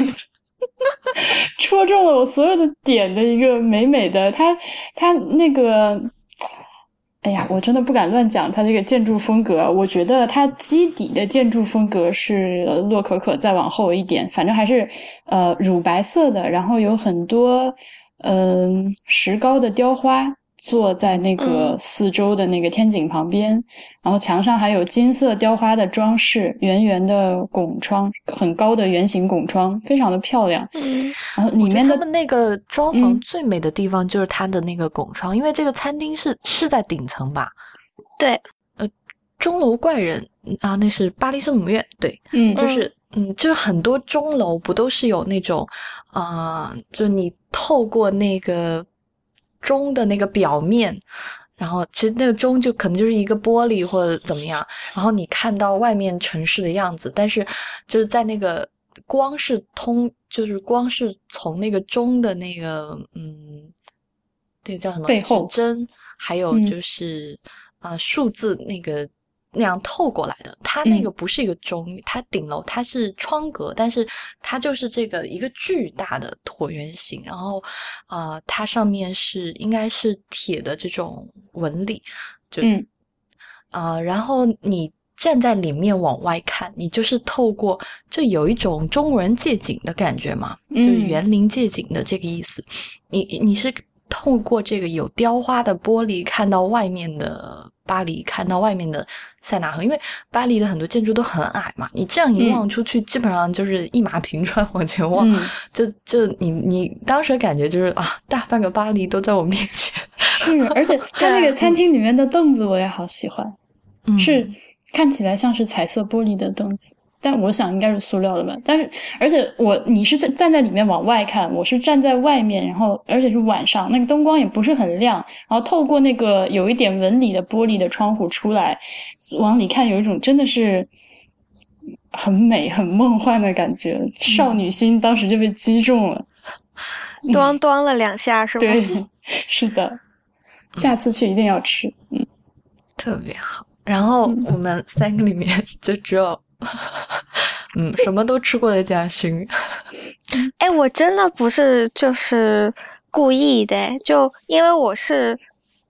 戳中了我所有的点的一个美美的，它它那个，哎呀，我真的不敢乱讲它这个建筑风格。我觉得它基底的建筑风格是洛可可再往后一点，反正还是呃乳白色的，然后有很多嗯、石膏的雕花。坐在那个嗯四周的那个天井旁边，然后墙上还有金色雕花的装饰，圆圆的拱窗，很高的圆形拱窗，非常的漂亮。嗯然后里面的他们那个装潢嗯最美的地方就是它的那个拱窗，因为这个餐厅是是在顶层吧？对，呃钟楼怪人啊，那是巴黎圣母院，对，嗯就是嗯，就是很多钟楼不都是有那种啊、呃就是你透过那个钟的那个表面。然后，其实那个钟就可能就是一个玻璃或者怎么样，然后你看到外面城市的样子，但是就是在那个光是通，就是光是从那个钟的那个嗯，那个叫什么背后指针，还有嗯就是、呃数字那个那样透过来的。它那嗯个不是一个钟，它顶楼它是窗格，但是它就是这个一个巨大的椭圆形，然后呃，它上面是应该是铁的这种纹理，就嗯呃，然后你站在里面往外看，你就是透过，就有一种中国人借景的感觉嘛，就是嗯园林借景的这个意思。你你是透过这个有雕花的玻璃看到外面的巴黎，看到外面的塞纳河，因为巴黎的很多建筑都很矮嘛，你这样一嗯望出去，基本上就是一马平川往前望，嗯，就 *laughs* 就你你当时感觉就是啊，大半个巴黎都在我面前，*laughs* 是，而且它那个餐厅里面的凳子我也好喜欢，嗯。是看起来像是彩色玻璃的凳子，但我想应该是塑料的吧。但是，而且我你是在站在里面往外看，我是站在外面，然后而且是晚上，那个灯光也不是很亮，然后透过那个有一点纹理的玻璃的窗户出来，往里看，有一种真的是。很美、很梦幻的感觉，少女心当时就被击中了。*laughs* 端端了两下是吗？对，*laughs* 是的，下次去一定要吃。嗯，特别好。然后我们三个里面就只有，*laughs* 嗯，什么都吃过的嘉勋。*laughs* 哎，我真的不是就是故意的，就因为我是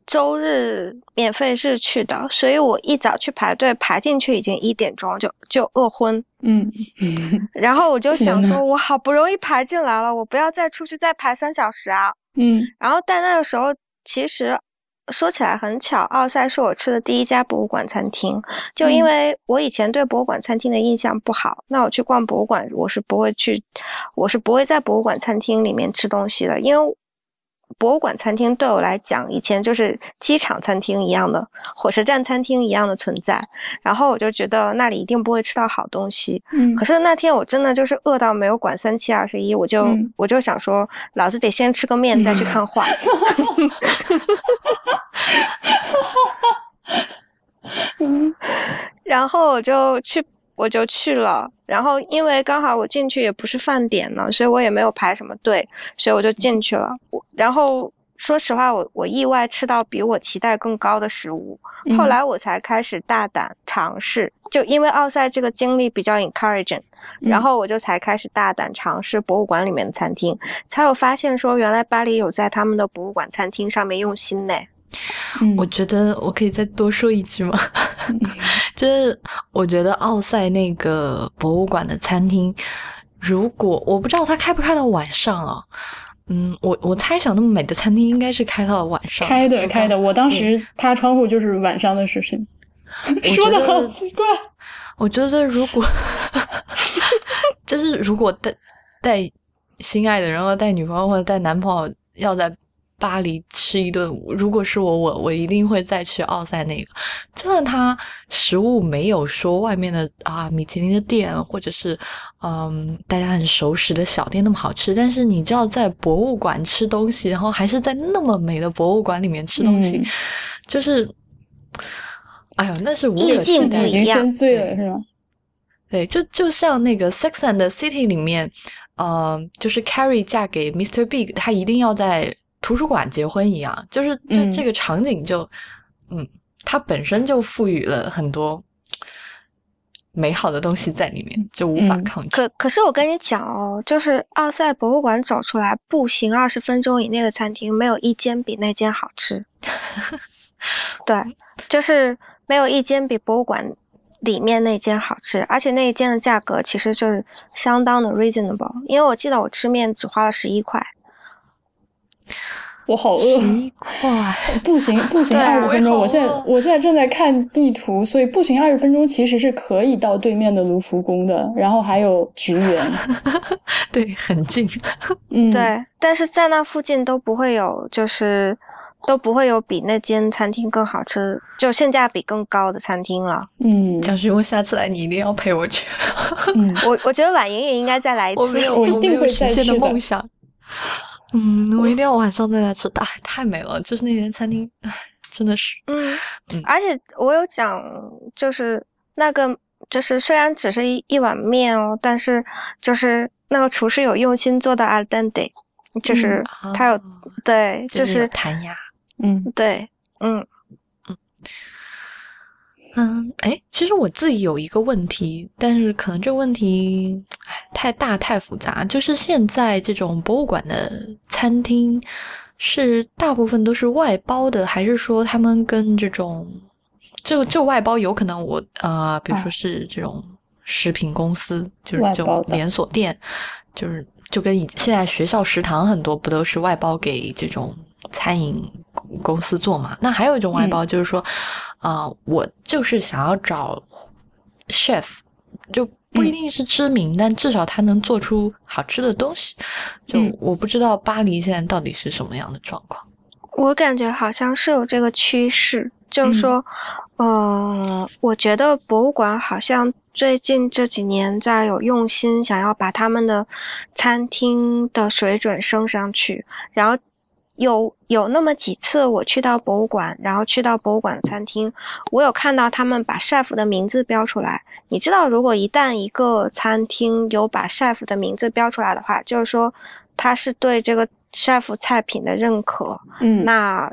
周日免费日去的，所以我一早去排队，排进去已经一点钟，就就饿昏。嗯，*laughs* 然后我就想说，我好不容易排进来了，我不要再出去再排三小时啊。嗯然后但那个时候其实说起来很巧，奥赛是我吃的第一家博物馆餐厅。就因为我以前对博物馆餐厅的印象不好，那我去逛博物馆，我是不会去，我是不会在博物馆餐厅里面吃东西的，因为。博物馆餐厅对我来讲，以前就是机场餐厅一样的，火车站餐厅一样的存在。然后我就觉得那里一定不会吃到好东西。嗯。可是那天我真的就是饿到没有管三七二十一，我就我就想说，老子得先吃个面再去看画。*laughs* *laughs* 嗯。然后我就去。我就去了，然后因为刚好我进去也不是饭点呢，所以我也没有排什么队，所以我就进去了。我然后说实话，我我意外吃到比我期待更高的食物。后来我才开始大胆尝试，就因为奥赛这个经历比较 encouraging，然后我就才开始大胆尝试博物馆里面的餐厅，才有发现说原来巴黎有在他们的博物馆餐厅上面用心呢。我觉得我可以再多说一句吗？*laughs* 就是我觉得奥赛那个博物馆的餐厅，如果我不知道它开不开到晚上啊，嗯，我我猜想那么美的餐厅应该是开到晚上，开的开的。我当时趴窗户就是晚上的事情，说的好奇怪。我觉得如果 *laughs* 就是如果带带心爱的人，或带女朋友或者带男朋友要在。巴黎吃一顿，如果是我，我我一定会再去奥赛那个。真的，它食物没有说外面的啊米其林的店，或者是嗯大家很熟识的小店那么好吃。但是你知道，在博物馆吃东西，然后还是在那么美的博物馆里面吃东西，就是，哎呦，那是无可替代，已经先醉了，是吗？对，就就像那个《Sex and the City》里面，呃，就是 Carrie 嫁给 Mr. Big，她一定要在。图书馆结婚一样，就是就这个场景就，嗯，它本身就赋予了很多美好的东西在里面，就无法抗拒。可可是我跟你讲哦，就是奥赛博物馆走出来步行二十分钟以内的餐厅，没有一间比那间好吃。*laughs* 对，就是没有一间比博物馆里面那间好吃，而且那一间的价格其实就是相当的 reasonable，因为我记得我吃面只花了十一块。我好饿，一块 *laughs* 步行步行二十分钟。我现在我现在正在看地图，所以步行二十分钟其实是可以到对面的卢浮宫的，然后还有菊园，对，很近。嗯，*laughs* 对，但是在那附近都不会有，就是都不会有比那间餐厅更好吃，就性价比更高的餐厅了。嗯，蒋勋，我下次来你一定要陪我去。嗯，我我觉得婉莹也应该再来一次，我一定会实现的梦想。嗯，我一定要晚上再来吃，太太美了，就是那间餐厅，唉，真的是。嗯嗯，而且我有讲，就是那个，就是虽然只是一一碗面哦，但是就是那个厨师有用心做的 al dente，就是他有对，就是弹牙，嗯，对，嗯。嗯，哎，其实我自己有一个问题，但是可能这个问题，哎，太大太复杂。就是现在这种博物馆的餐厅，是大部分都是外包的，还是说他们跟这种，这个这外包有可能我呃，比如说是这种食品公司，就是就连锁店，就是就跟现在学校食堂很多不都是外包给这种。餐饮公司做嘛，那还有一种外包，就是说，啊，我就是想要找 chef，就不一定是知名，但至少他能做出好吃的东西。就我不知道巴黎现在到底是什么样的状况。我感觉好像是有这个趋势，就是说，嗯，我觉得博物馆好像最近这几年在有用心想要把他们的餐厅的水准升上去，然后。有有那么几次，我去到博物馆，然后去到博物馆餐厅，我有看到他们把 chef 的名字标出来。你知道，如果一旦一个餐厅有把 chef 的名字标出来的话，就是说他是对这个 chef 菜品的认可。嗯，那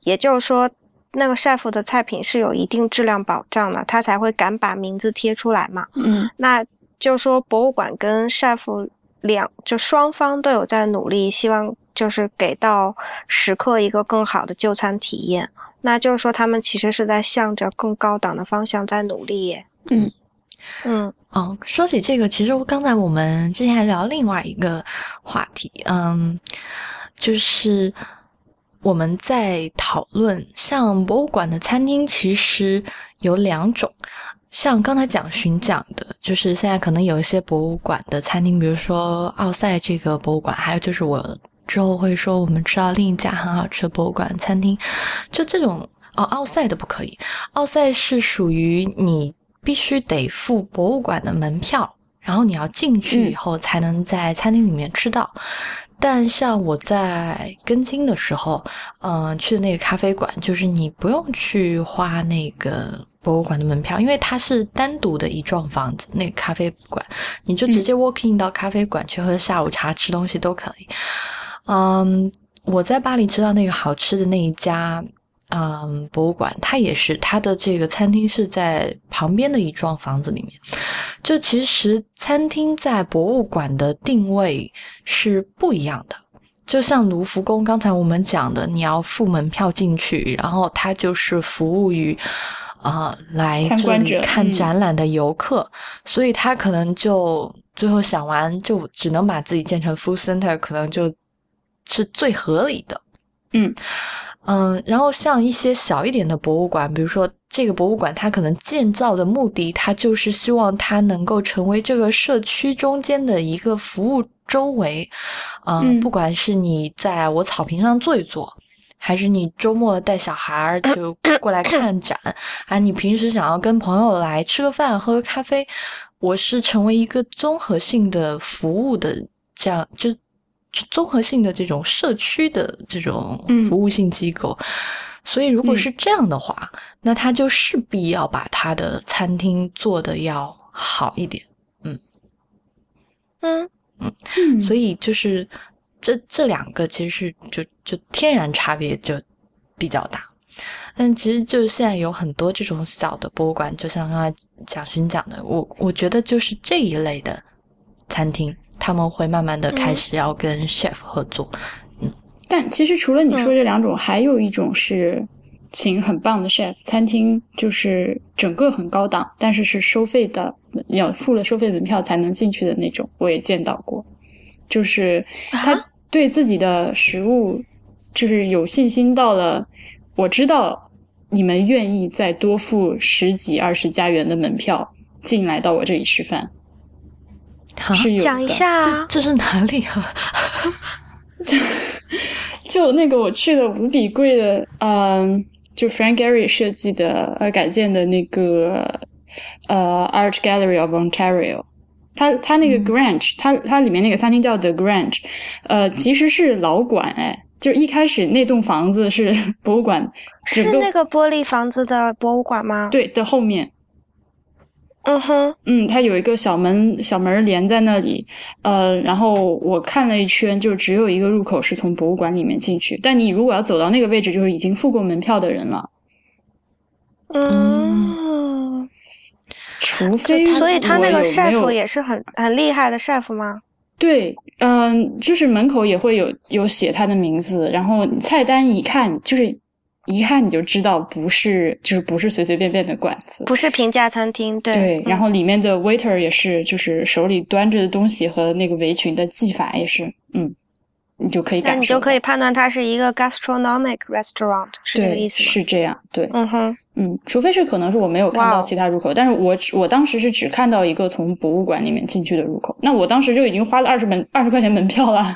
也就是说，那个 chef 的菜品是有一定质量保障的，他才会敢把名字贴出来嘛。嗯，那就说博物馆跟 chef 两就双方都有在努力，希望。就是给到食客一个更好的就餐体验，那就是说他们其实是在向着更高档的方向在努力耶。嗯。嗯。哦，说起这个，其实刚才我们之前还聊另外一个话题，嗯，就是我们在讨论，像博物馆的餐厅其实有两种，像刚才蒋巡讲的，就是现在可能有一些博物馆的餐厅，比如说奥赛这个博物馆，还有就是我之后会说我们吃到另一家很好吃的博物馆餐厅，就这种哦，奥赛的不可以，奥赛是属于你必须得付博物馆的门票，然后你要进去以后才能在餐厅里面吃到。但像我在根津的时候，嗯，去的那个咖啡馆，就是你不用去花那个博物馆的门票，因为它是单独的一幢房子。那个咖啡馆，你就直接 walk in 到咖啡馆去喝下午茶、吃东西都可以。嗯，我在巴黎知道那个好吃的那一家。嗯，博物馆它也是，它的这个餐厅是在旁边的一幢房子里面。就其实餐厅在博物馆的定位是不一样的。就像卢浮宫刚才我们讲的，你要付门票进去，然后它就是服务于啊来这里看展览的游客，所以他可能就最后想完就只能把自己建成 food center，可能就是最合理的。嗯。嗯，然后像一些小一点的博物馆，比如说这个博物馆，它可能建造的目的，它就是希望它能够成为这个社区中间的一个服务周围。嗯，不管是你在我草坪上坐一坐，还是你周末带小孩儿就过来看展，啊，你平时想要跟朋友来吃个饭、喝个咖啡，我是成为一个综合性的服务的这样就。综合性的这种社区的这种服务性机构，所以如果是这样的话，那他就势必要把他的餐厅做的要好一点。嗯嗯嗯，所以就是这这两个其实是就就天然差别就比较大。但其实就是现在有很多这种小的博物馆，就像刚才蒋勋讲的，我我觉得就是这一类的餐厅。他们会慢慢的开始要跟 chef 合作，嗯，但其实除了你说这两种，还有一种是请很棒的 chef 餐厅，就是整个很高档，但是是收费的，要付了收费门票才能进去的那种，我也见到过，就是他对自己的食物就是有信心到了，我知道你们愿意再多付十几二十加元的门票进来到我这里吃饭。是讲一下，这这是哪里啊？就 *laughs* 就那个我去的无比贵的，嗯，就 Frank Gehry 设计的呃改建的那个呃 Art Gallery of Ontario，它它那个 Grange，它它里面那个餐厅叫 The Grange，呃，其实是老馆哎，就是一开始那栋房子是博物馆，是那个玻璃房子的博物馆吗？对的后面。嗯哼，嗯，它有一个小门，小门连在那里，呃，然后我看了一圈，就只有一个入口是从博物馆里面进去，但你如果要走到那个位置，就是已经付过门票的人了。嗯，除非所以他那个 chef 也是很很厉害的 chef 吗？对，嗯，就是门口也会有有写他的名字，然后菜单一看就是。一看你就知道不是，就是不是随随便便的馆子，不是平价餐厅，对。对，然后里面的 waiter 也是，就是手里端着的东西和那个围裙的技法也是，嗯，你就可以感受。那你就可以判断它是一个 gastronomic restaurant，是这个意思吗？是这样，对。嗯哼，嗯，除非是可能是我没有看到其他入口，但是我我当时是只看到一个从博物馆里面进去的入口，那我当时就已经花了二十门二十块钱门票了。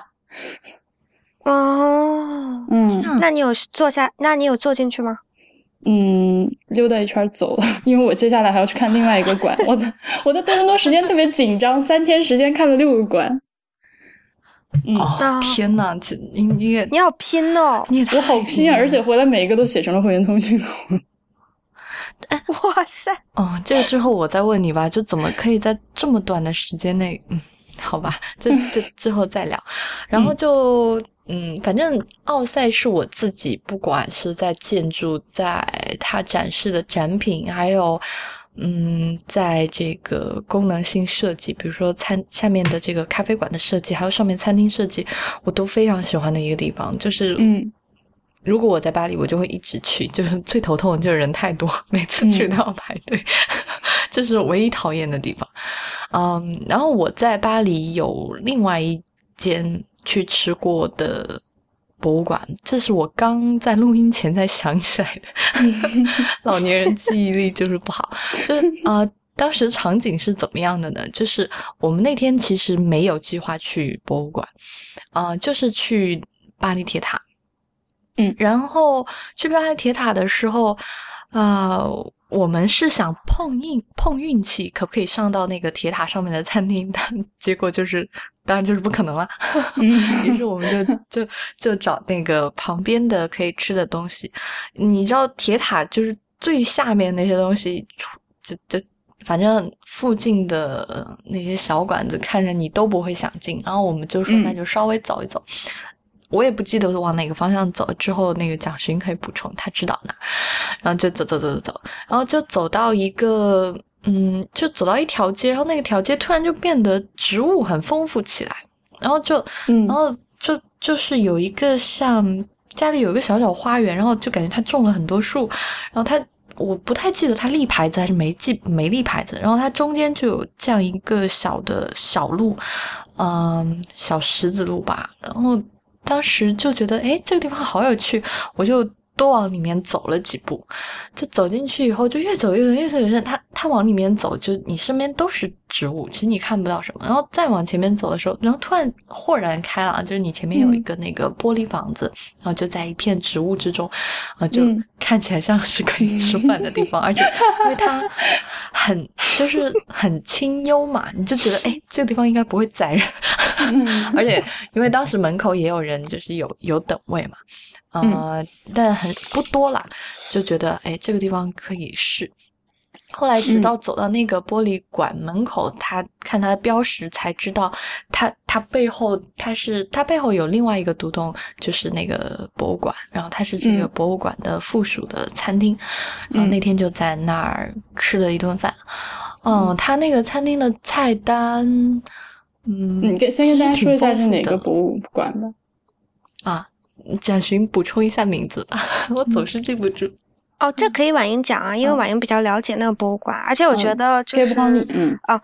哦，嗯，那你有坐下？那你有坐进去吗？嗯，溜达一圈走了，*laughs* 因为我接下来还要去看另外一个馆。*laughs* 我在我在多伦多时间特别紧张，三天时间看了六个馆。哦，天呐，这你你你好拼哦！你我好拼啊！而且回来每一个都写成了会员通讯录。*laughs* 哎，哇塞！哦，这个之后我再问你吧，就怎么可以在这么短的时间内？嗯，好吧，这这之后再聊。然后就。嗯，反正奥赛是我自己，不管是在建筑，在它展示的展品，还有，嗯，在这个功能性设计，比如说餐下面的这个咖啡馆的设计，还有上面餐厅设计，我都非常喜欢的一个地方。就是，嗯，如果我在巴黎，我就会一直去。就是最头痛的就是人太多，每次去都要排队，*laughs* 这是唯一讨厌的地方。嗯，然后我在巴黎有另外一间。去吃过的博物馆，这是我刚在录音前才想起来的。*laughs* 老年人记忆力就是不好，就是啊。当时场景是怎么样的呢？就是我们那天其实没有计划去博物馆，啊，就是去巴黎铁塔。嗯，然后去巴黎铁塔的时候，啊，我们是想碰运碰运气，可不可以上到那个铁塔上面的餐厅？但 *laughs* 结果就是，当然就是不可能了。*laughs* 于是我们就就就找那个旁边的可以吃的东西。你知道铁塔就是最下面那些东西，就就。反正附近的那些小馆子看着你都不会想进，然后我们就说那就稍微走一走。我也不记得往哪个方向走，之后那个蒋勋可以补充，他知道哪。然后就走走走走走，然后就走到一个嗯，就走到一条街，然后那个条街突然就变得植物很丰富起来，然后就然后就就是有一个像家里有一个小小花园，然后就感觉他种了很多树，然后他。我不太记得他立牌子还是没记没立牌子，然后它中间就有这样一个小的小路，嗯，小石子路吧，然后当时就觉得，哎，这个地方好有趣，我就。多往里面走了几步，就走进去以后，就越走越远，越走越远。他他往里面走，就你身边都是植物，其实你看不到什么。然后再往前面走的时候，然后突然豁然开朗，就是你前面有一个那个玻璃房子，然后就在一片植物之中，啊，就看起来像是可以吃饭的地方，而且因为它很就是很清幽嘛，你就觉得哎，这个地方应该不会宰人，*laughs* 而且因为当时门口也有人，就是有有等位嘛。呃，但很不多啦，就觉得哎，这个地方可以试。后来直到走到那个玻璃馆门口，他看他的标识才知道，他他背后他是他背后有另外一个独栋，就是那个博物馆，然后他是这个博物馆的附属的餐厅。然后那天就在那儿吃了一顿饭。嗯，他那个餐厅的菜单，嗯，你跟先跟大家说一下是哪个博物馆吧。啊。蒋勋补充一下名字吧，*laughs* 我总是记不住。哦，这可以婉莹讲啊，因为婉莹比较了解那个博物馆，而且我觉得就是，嗯，啊，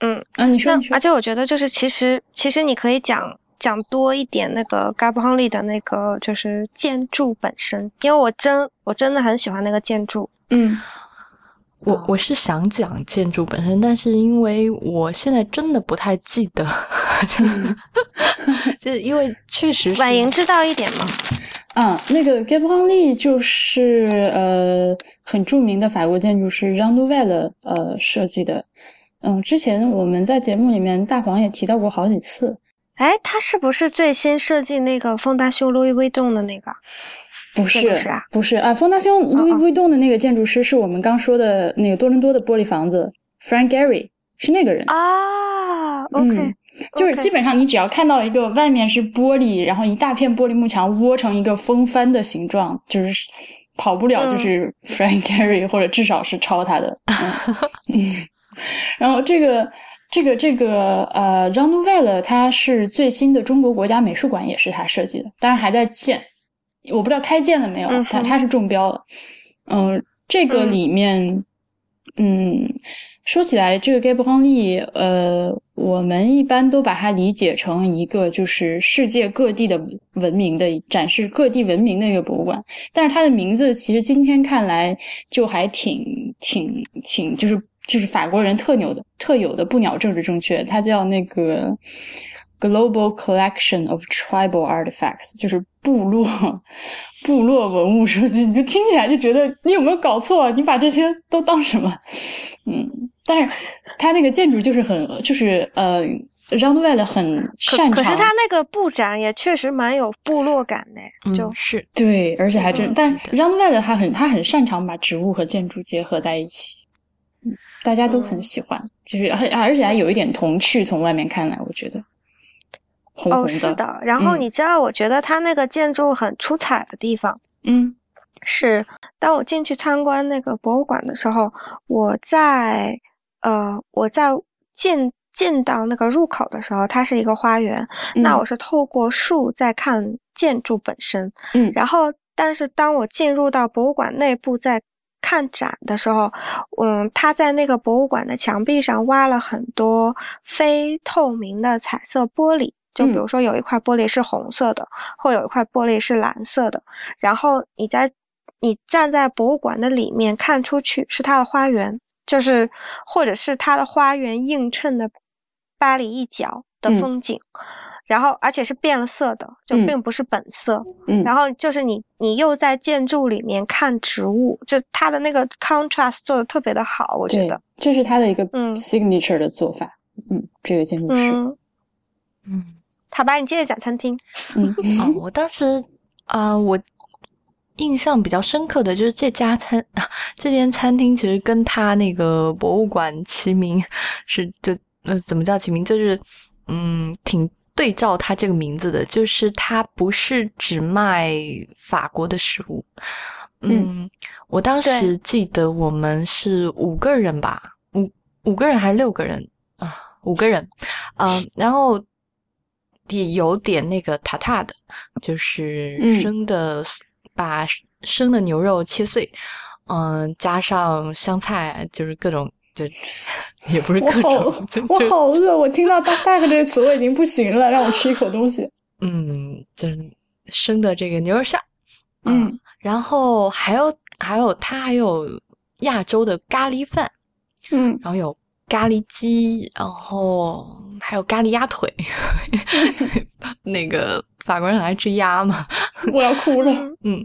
嗯，啊，你说，你说，而且我觉得就是其实其实你可以讲讲多一点那个 g a b h o n l 的那个就是建筑本身，因为我真我真的很喜欢那个建筑，嗯。我我是想讲建筑本身，但是因为我现在真的不太记得，就 *laughs* 是因为确实。婉莹知道一点吗？嗯，那个 g a b r i e l 就是呃很著名的法国建筑师 Jean Nouvel 呃设计的。嗯，之前我们在节目里面大黄也提到过好几次。哎，他是不是最先设计那个丰大修路易威栋的那个？不是，不是啊，丰大修路易威栋的那个建筑师是我们刚说的那个多伦多的玻璃房子，Frank Gehry 是那个人啊。OK，就是基本上你只要看到一个外面是玻璃，然后一大片玻璃幕墙窝成一个风帆的形状，就是跑不了，就是 Frank Gehry 或者至少是抄他的。嗯，*laughs* 然后这个这个这个呃，Jean Nouvel 他是最新的中国国家美术馆也是他设计的，当然还在建。我不知道开建了没有，但它是中标了。嗯，这个里面，嗯，说起来，这个 g a b r i e l 呃，我们一般都把它理解成一个就是世界各地的文明的展示各地文明的一个博物馆。但是它的名字其实今天看来就还挺挺挺，就是就是法国人特有的特有的不鸟政治正确，它叫那个。Global collection of tribal artifacts，就是部落部落文物收集，你就听起来就觉得你有没有搞错？你把这些都当什么？嗯，但是它那个建筑就是很，就是呃 r o u n d w e l 很擅长。可是他那个布展也确实蛮有部落感的，就是对，而且还真。但 r o u n d w e l 他很他很擅长把植物和建筑结合在一起，嗯，大家都很喜欢，就是而而且还有一点童趣，从外面看来，我觉得。哦，是的。然后你知道，我觉得它那个建筑很出彩的地方，嗯，是当我进去参观那个博物馆的时候，我在呃我在进进到那个入口的时候，它是一个花园，那我是透过树在看建筑本身，嗯，然后但是当我进入到博物馆内部在看展的时候，嗯，他在那个博物馆的墙壁上挖了很多非透明的彩色玻璃。就比如说有一块玻璃是红色的，或有一块玻璃是蓝色的，然后你在你站在博物馆的里面看出去是它的花园，就是或者是它的花园映衬的巴黎一角的风景。然后，而且是变了色的，就并不是本色。嗯，然后就是你，你又在建筑里面看植物，就它的那个 contrast 做的特别的好，我觉得这是它的一个 signature 的做法。嗯，这个建筑师。嗯，好吧，你接着讲餐厅。嗯，*laughs* 哦，我当时啊，我印象比较深刻的就是这家餐，*laughs* 这间餐厅其实跟他那个博物馆齐名，是就呃，怎么叫齐名？就是嗯，挺。对照他这个名字的，就是他不是只卖法国的食物。嗯，我当时记得我们是五个人吧，五五个人还是六个人啊？五个人，嗯，然后点有点那个塔塔的，就是生的，把生的牛肉切碎，嗯，加上香菜，就是各种。就 *laughs* 也不是各种，我好饿，我听到大大哥这个词我已经不行了，让我吃一口东西。*laughs* 嗯，就是生的这个牛肉馅，嗯，然后还有还有它还有亚洲的咖喱饭，嗯，然后有咖喱鸡，然后还有咖喱鸭腿，*laughs* 那个法国人很爱吃鸭嘛，*laughs* 我要哭了。嗯，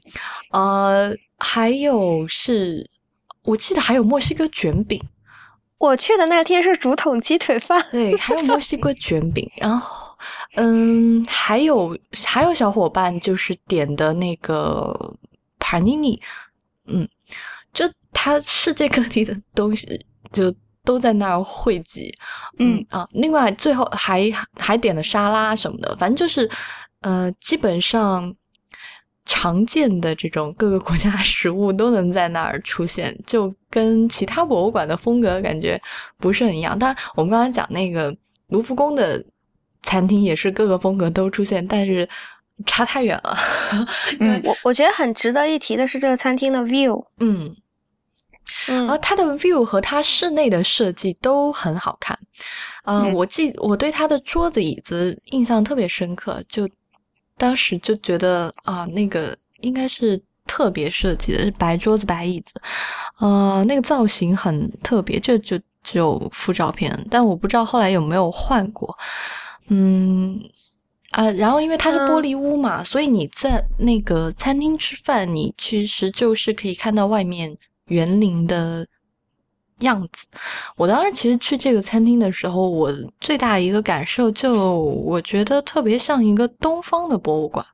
呃，还有是我记得还有墨西哥卷饼。我去的那天是竹筒鸡腿饭，对，还有墨西哥卷饼，然后，嗯，还有还有小伙伴就是点的那个帕尼尼，嗯，就他世界各地的东西就都在那儿汇集，嗯啊，另外最后还还点了沙拉什么的，反正就是，呃，基本上。常见的这种各个国家食物都能在那儿出现，就跟其他博物馆的风格感觉不是很一样。当然，我们刚才讲那个卢浮宫的餐厅也是各个风格都出现，但是差太远了。*laughs* 嗯，我我觉得很值得一提的是这个餐厅的 view，嗯嗯，而它的 view 和它室内的设计都很好看。嗯，我记我对它的桌子椅子印象特别深刻，就。当时就觉得啊，那个应该是特别设计的，是白桌子白椅子，呃，那个造型很特别，就就只有附照片，但我不知道后来有没有换过。嗯啊，然后因为它是玻璃屋嘛，所以你在那个餐厅吃饭，你其实就是可以看到外面园林的。样子，我当时其实去这个餐厅的时候，我最大的一个感受就我觉得特别像一个东方的博物馆，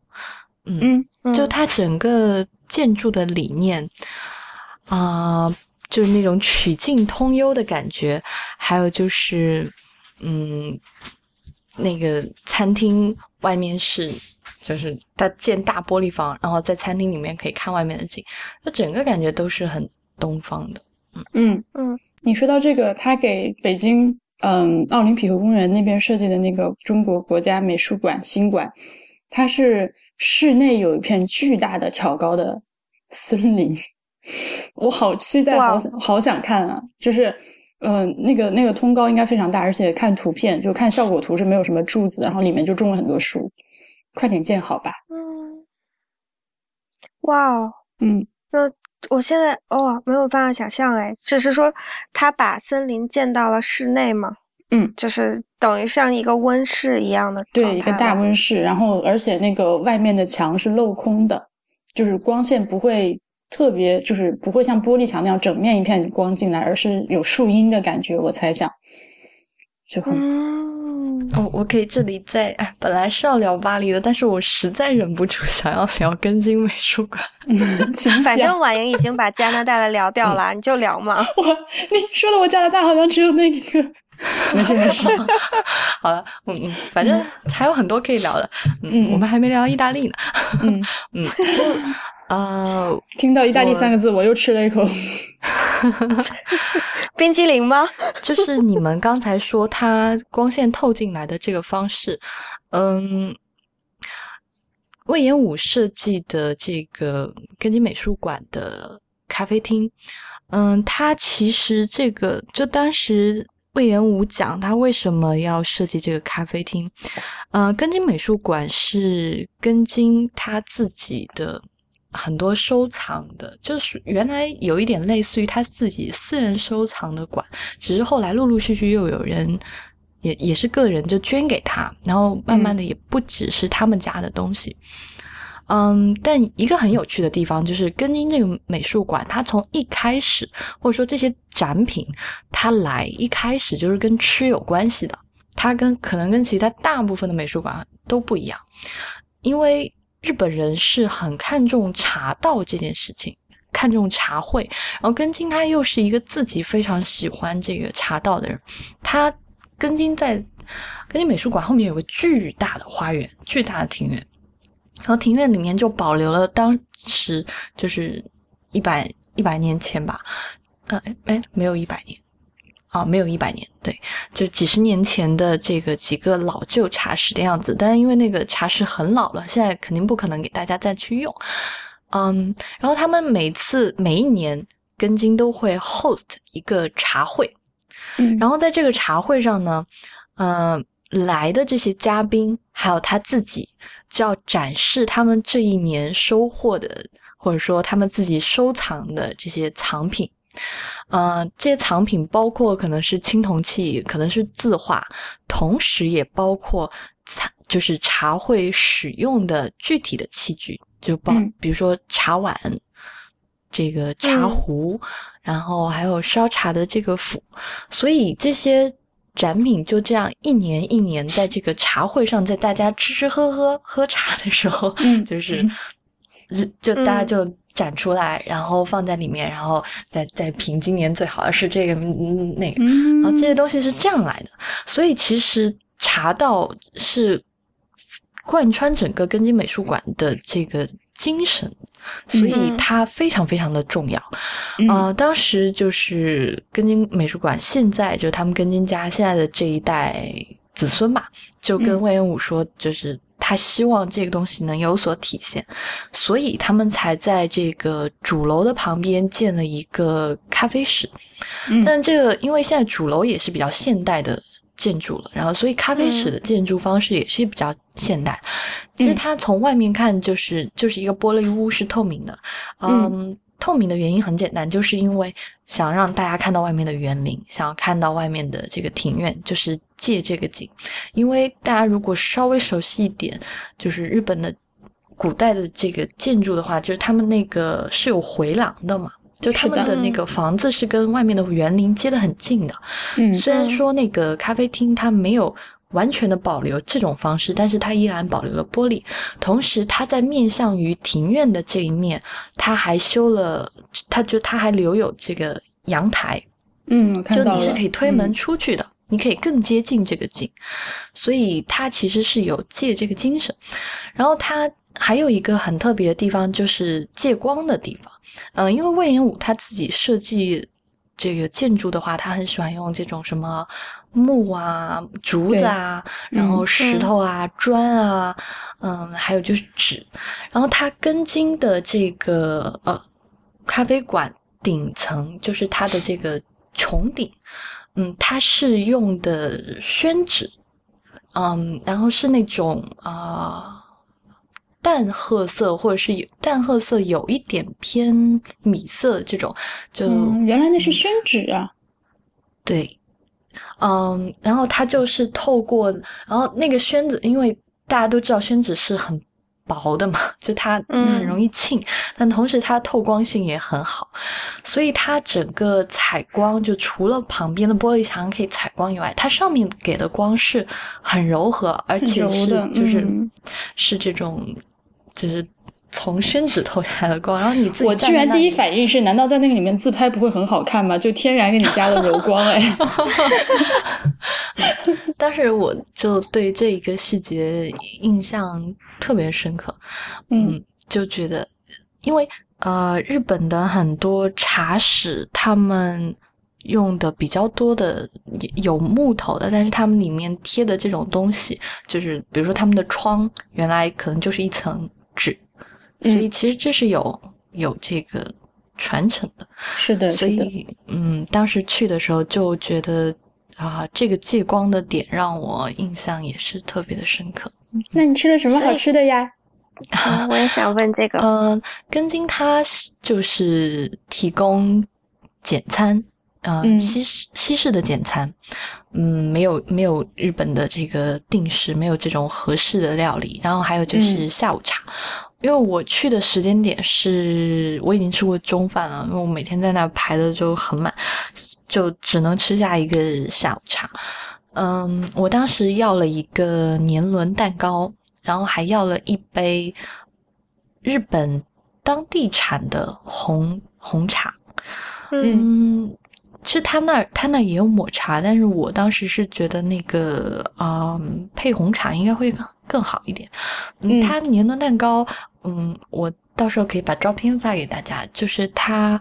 嗯，就它整个建筑的理念啊，就是那种曲径通幽的感觉，还有就是，嗯，那个餐厅外面是就是它建大玻璃房，然后在餐厅里面可以看外面的景，那整个感觉都是很东方的。嗯嗯，你说到这个，他给北京嗯奥林匹克公园那边设计的那个中国国家美术馆新馆，它是室内有一片巨大的挑高的森林，*laughs* 我好期待，好想好想看啊！就是嗯，那个那个通高应该非常大，而且看图片就看效果图是没有什么柱子，然后里面就种了很多树，快点建好吧！嗯，哇哦，嗯，那。我现在哦没有办法想象哎，只是说他把森林建到了室内嘛，嗯，就是等于像一个温室一样的，对，一个大温室，然后而且那个外面的墙是镂空的，就是光线不会特别，就是不会像玻璃墙那样整面一片光进来，而是有树荫的感觉，我猜想，就很。哦，我可以这里再，本来是要聊巴黎的，但是我实在忍不住想要聊根津美术馆。*laughs* 反正婉莹已经把加拿大的聊掉了，你就聊嘛。*laughs* 我你说的我加拿大好像只有那一个，没事没事。*laughs* 好了，嗯嗯，反正还有很多可以聊的。嗯，我们还没聊意大利呢。嗯嗯，就呃，听到意大利三个字，我又吃了一口。*laughs* 冰激凌吗？*laughs* 就是你们刚才说它光线透进来的这个方式，嗯，魏延武设计的这个根津美术馆的咖啡厅，嗯，它其实这个就当时魏延武讲他为什么要设计这个咖啡厅。呃，根津美术馆是根津他自己的很多收藏的，就是原来有一点类似于他自己私人收藏的馆，只是后来陆陆续续又有人也也是个人就捐给他，然后慢慢的也不只是他们家的东西。嗯，但一个很有趣的地方就是，根津这个美术馆，它从一开始，或者说这些展品，它来一开始就是跟吃有关系的。它跟可能跟其他大部分的美术馆都不一样，因为日本人是很看重茶道这件事情，看重茶会。然后根津他又是一个自己非常喜欢这个茶道的人，他根津在根津美术馆后面有个巨大的花园，巨大的庭院。然后庭院里面就保留了当时就是一百一百年前吧，呃，哎，没有一百年，啊，没有一百年，对，就几十年前的这个几个老旧茶室的样子。但是因为那个茶室很老了，现在肯定不可能给大家再去用。嗯，然后他们每次每一年根津都会 host 一个茶会，嗯，然后在这个茶会上呢，呃。来的这些嘉宾，还有他自己，就要展示他们这一年收获的，或者说他们自己收藏的这些藏品。呃，这些藏品包括可能是青铜器，可能是字画，同时也包括茶，就是茶会使用的具体的器具，就包，比如说茶碗、这个茶壶，然后还有烧茶的这个釜，所以这些。展品就这样一年一年在这个茶会上，在大家吃吃喝喝喝茶的时候，就是，就大家就展出来，然后放在里面，然后再再评今年最好的是这个那个，然后这些东西是这样来的。所以其实茶道是贯穿整个根津美术馆的这个精神。所以它非常非常的重要，呃，当时就是根津美术馆，现在就他们根津家现在的这一代子孙吧，就跟魏延武说，就是他希望这个东西能有所体现，所以他们才在这个主楼的旁边建了一个咖啡室。但这个因为现在主楼也是比较现代的。建筑了，然后所以咖啡室的建筑方式也是比较现代。其实它从外面看就是就是一个玻璃屋，是透明的。嗯，透明的原因很简单，就是因为想让大家看到外面的园林，想要看到外面的这个庭院，就是借这个景。因为大家如果稍微熟悉一点，就是日本的古代的这个建筑的话，就是他们那个是有回廊的嘛。就他们的那个房子是跟外面的园林接得很近的，嗯，虽然说那个咖啡厅它没有完全的保留这种方式，但是它依然保留了玻璃。同时，它在面向于庭院的这一面，它还修了，它就它还留有这个阳台，嗯，就你是可以推门出去的，你可以更接近这个景，所以它其实是有借这个精神。然后它还有一个很特别的地方，就是借光的地方。嗯，因为魏延武他自己设计这个建筑的话，他很喜欢用这种什么木啊、竹子啊，然后石头啊、砖啊，嗯，还有就是纸。然后它根茎的这个呃咖啡馆顶层，就是它的这个穹顶，嗯，它是用的宣纸，嗯，然后是那种啊。淡褐色，或者是淡褐色，有一点偏米色这种，就原来那是宣纸啊。对，嗯，然后它就是透过，然后那个宣纸，因为大家都知道宣纸是很薄的嘛，就它很容易沁，但同时它透光性也很好，所以它整个采光就除了旁边的玻璃墙可以采光以外，它上面给的光是很柔和，而且是就是是这种。就是从宣纸透下来的光，然后你自己我居然第一反应是，难道在那个里面自拍不会很好看吗？就天然给你加了柔光哎。*laughs* 当时我就对这一个细节印象特别深刻，嗯，就觉得，因为呃，日本的很多茶室，他们用的比较多的有木头的，但是他们里面贴的这种东西，就是比如说他们的窗，原来可能就是一层。纸，所以其实这是有有这个传承的，是的，所以嗯，当时去的时候就觉得啊，这个借光的点让我印象也是特别的深刻。那你吃了什么好吃的呀？*laughs* 我也想问这个。嗯，根津它就是提供简餐，嗯，西式西式的简餐，嗯，没有没有日本的这个定时，没有这种合适的料理。然后还有就是下午茶，因为我去的时间点是我已经吃过中饭了，因为我每天在那排的就很满，就只能吃下一个下午茶。嗯，我当时要了一个年轮蛋糕。然后还要了一杯日本当地产的红红茶，嗯，其实他那儿他那也有抹茶，但是我当时是觉得那个啊配红茶应该会更好一点。嗯，他年轮蛋糕，嗯，我到时候可以把照片发给大家，就是它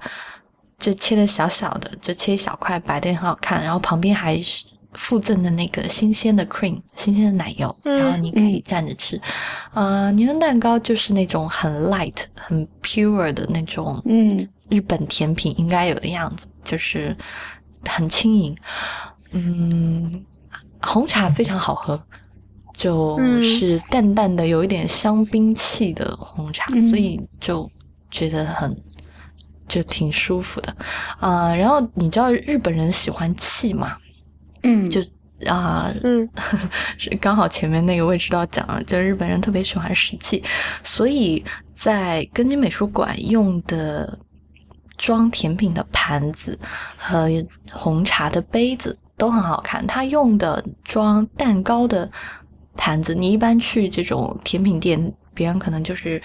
就切的小小的，就切一小块，白的很好看，然后旁边还是。附赠的那个新鲜的 cream，新鲜的奶油，然后你可以蘸着吃。呃，年轮蛋糕就是那种很 light、很 pure 的那种，嗯，日本甜品应该有的样子，就是很轻盈。嗯，红茶非常好喝，就是淡淡的有一点香槟气的红茶，所以就觉得很就挺舒服的。啊，然后你知道日本人喜欢气嘛？嗯，就啊，嗯，是 *laughs* 刚好前面那个位置都要讲了，就日本人特别喜欢石器，所以在根津美术馆用的装甜品的盘子和红茶的杯子都很好看。他用的装蛋糕的盘子，你一般去这种甜品店，别人可能就是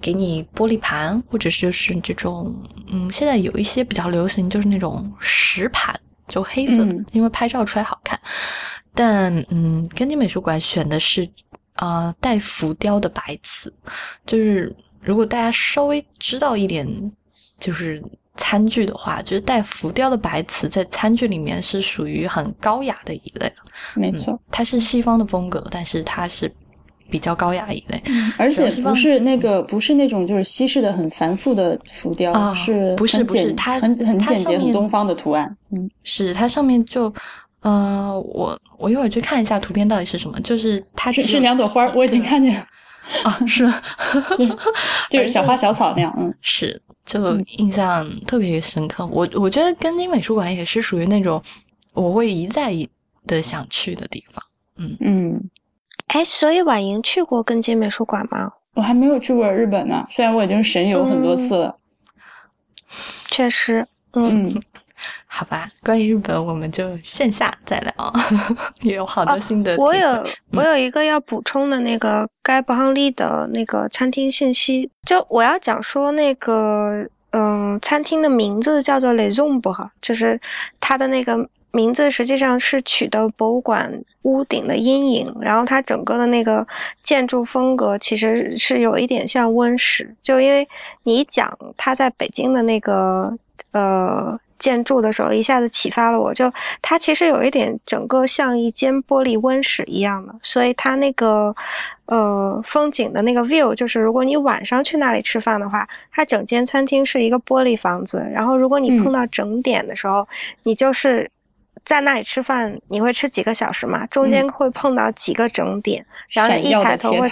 给你玻璃盘，或者是就是这种，嗯，现在有一些比较流行，就是那种石盘。就黑色的，因为拍照出来好看。但嗯，根津美术馆选的是啊带浮雕的白瓷，就是如果大家稍微知道一点，就是餐具的话，就是带浮雕的白瓷在餐具里面是属于很高雅的一类。没错，它是西方的风格，但是它是。比较高雅一类，而且不是那个不是那种就是西式的很繁复的浮雕，是不是不是它很很简洁很东方的图案，嗯，是它上面就呃我我一会儿去看一下图片到底是什么，就是它是是两朵花，我已经看见了。啊，是 *laughs* 就是小花 *laughs* 小草那样，嗯，是就印象特别深刻。我我觉得根津美术馆也是属于那种我会一再的想去的地方，嗯嗯。哎，所以婉莹去过根津美术馆吗？我还没有去过日本呢，虽然我已经神游很多次了。确实，嗯，*laughs* 好吧，关于日本，我们就线下再聊，也 *laughs* 有好多新的。我有我有一个要补充的那个该不亨利的那个餐厅信息，就我要讲说那个，嗯，餐厅的名字叫做 Le Zombo 哈，就是它的那个。名字实际上是取的博物馆屋顶的阴影，然后它整个的那个建筑风格其实是有一点像温室，就因为你讲它在北京的那个呃建筑的时候，一下子启发了我，就它其实有一点整个像一间玻璃温室一样的，所以它那个呃风景的那个 view，就是如果你晚上去那里吃饭的话，它整间餐厅是一个玻璃房子，然后如果你碰到整点的时候，你就是。在那里吃饭，你会吃几个小时嘛？中间会碰到几个整点，然后一抬头会，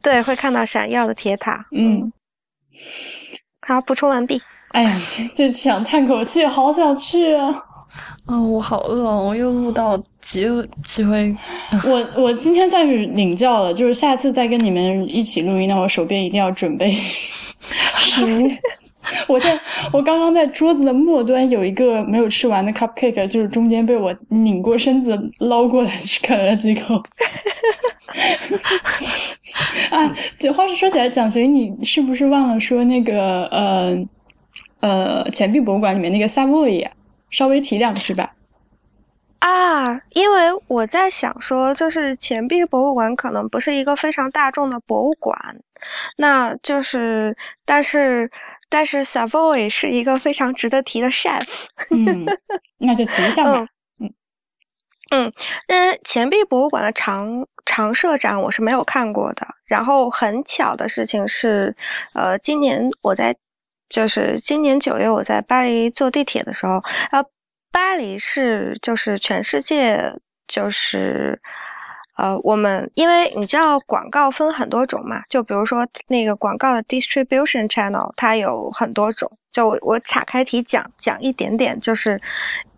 对，会看到闪耀的铁塔。嗯，好，补充完毕。哎呀，就想叹口气，好想去啊！啊，我好饿，我又录到几几回。*laughs* 我我今天算是领教了，就是下次再跟你们一起录音，那我手边一定要准备食物。我在 *laughs* 我刚刚在桌子的末端有一个没有吃完的 cupcake，就是中间被我拧过身子捞过来啃了几口。*laughs* 啊，这话是说起来，蒋学，你是不是忘了说那个呃呃钱币博物馆里面那个 Savoy，稍微提两句吧？啊，因为我在想说，就是钱币博物馆可能不是一个非常大众的博物馆，那就是但是。但是 Savoy 是一个非常值得提的 chef，嗯，那就提一下吧。嗯嗯，那钱币博物馆的常常设展我是没有看过的。然后很巧的事情是，呃，今年我在就是今年九月我在巴黎坐地铁的时候，呃，巴黎是就是全世界就是呃我们因为你知道广告分很多种嘛，就比如说那个广告的 distribution channel 它有很多种，就我我岔开题讲讲一点点，就是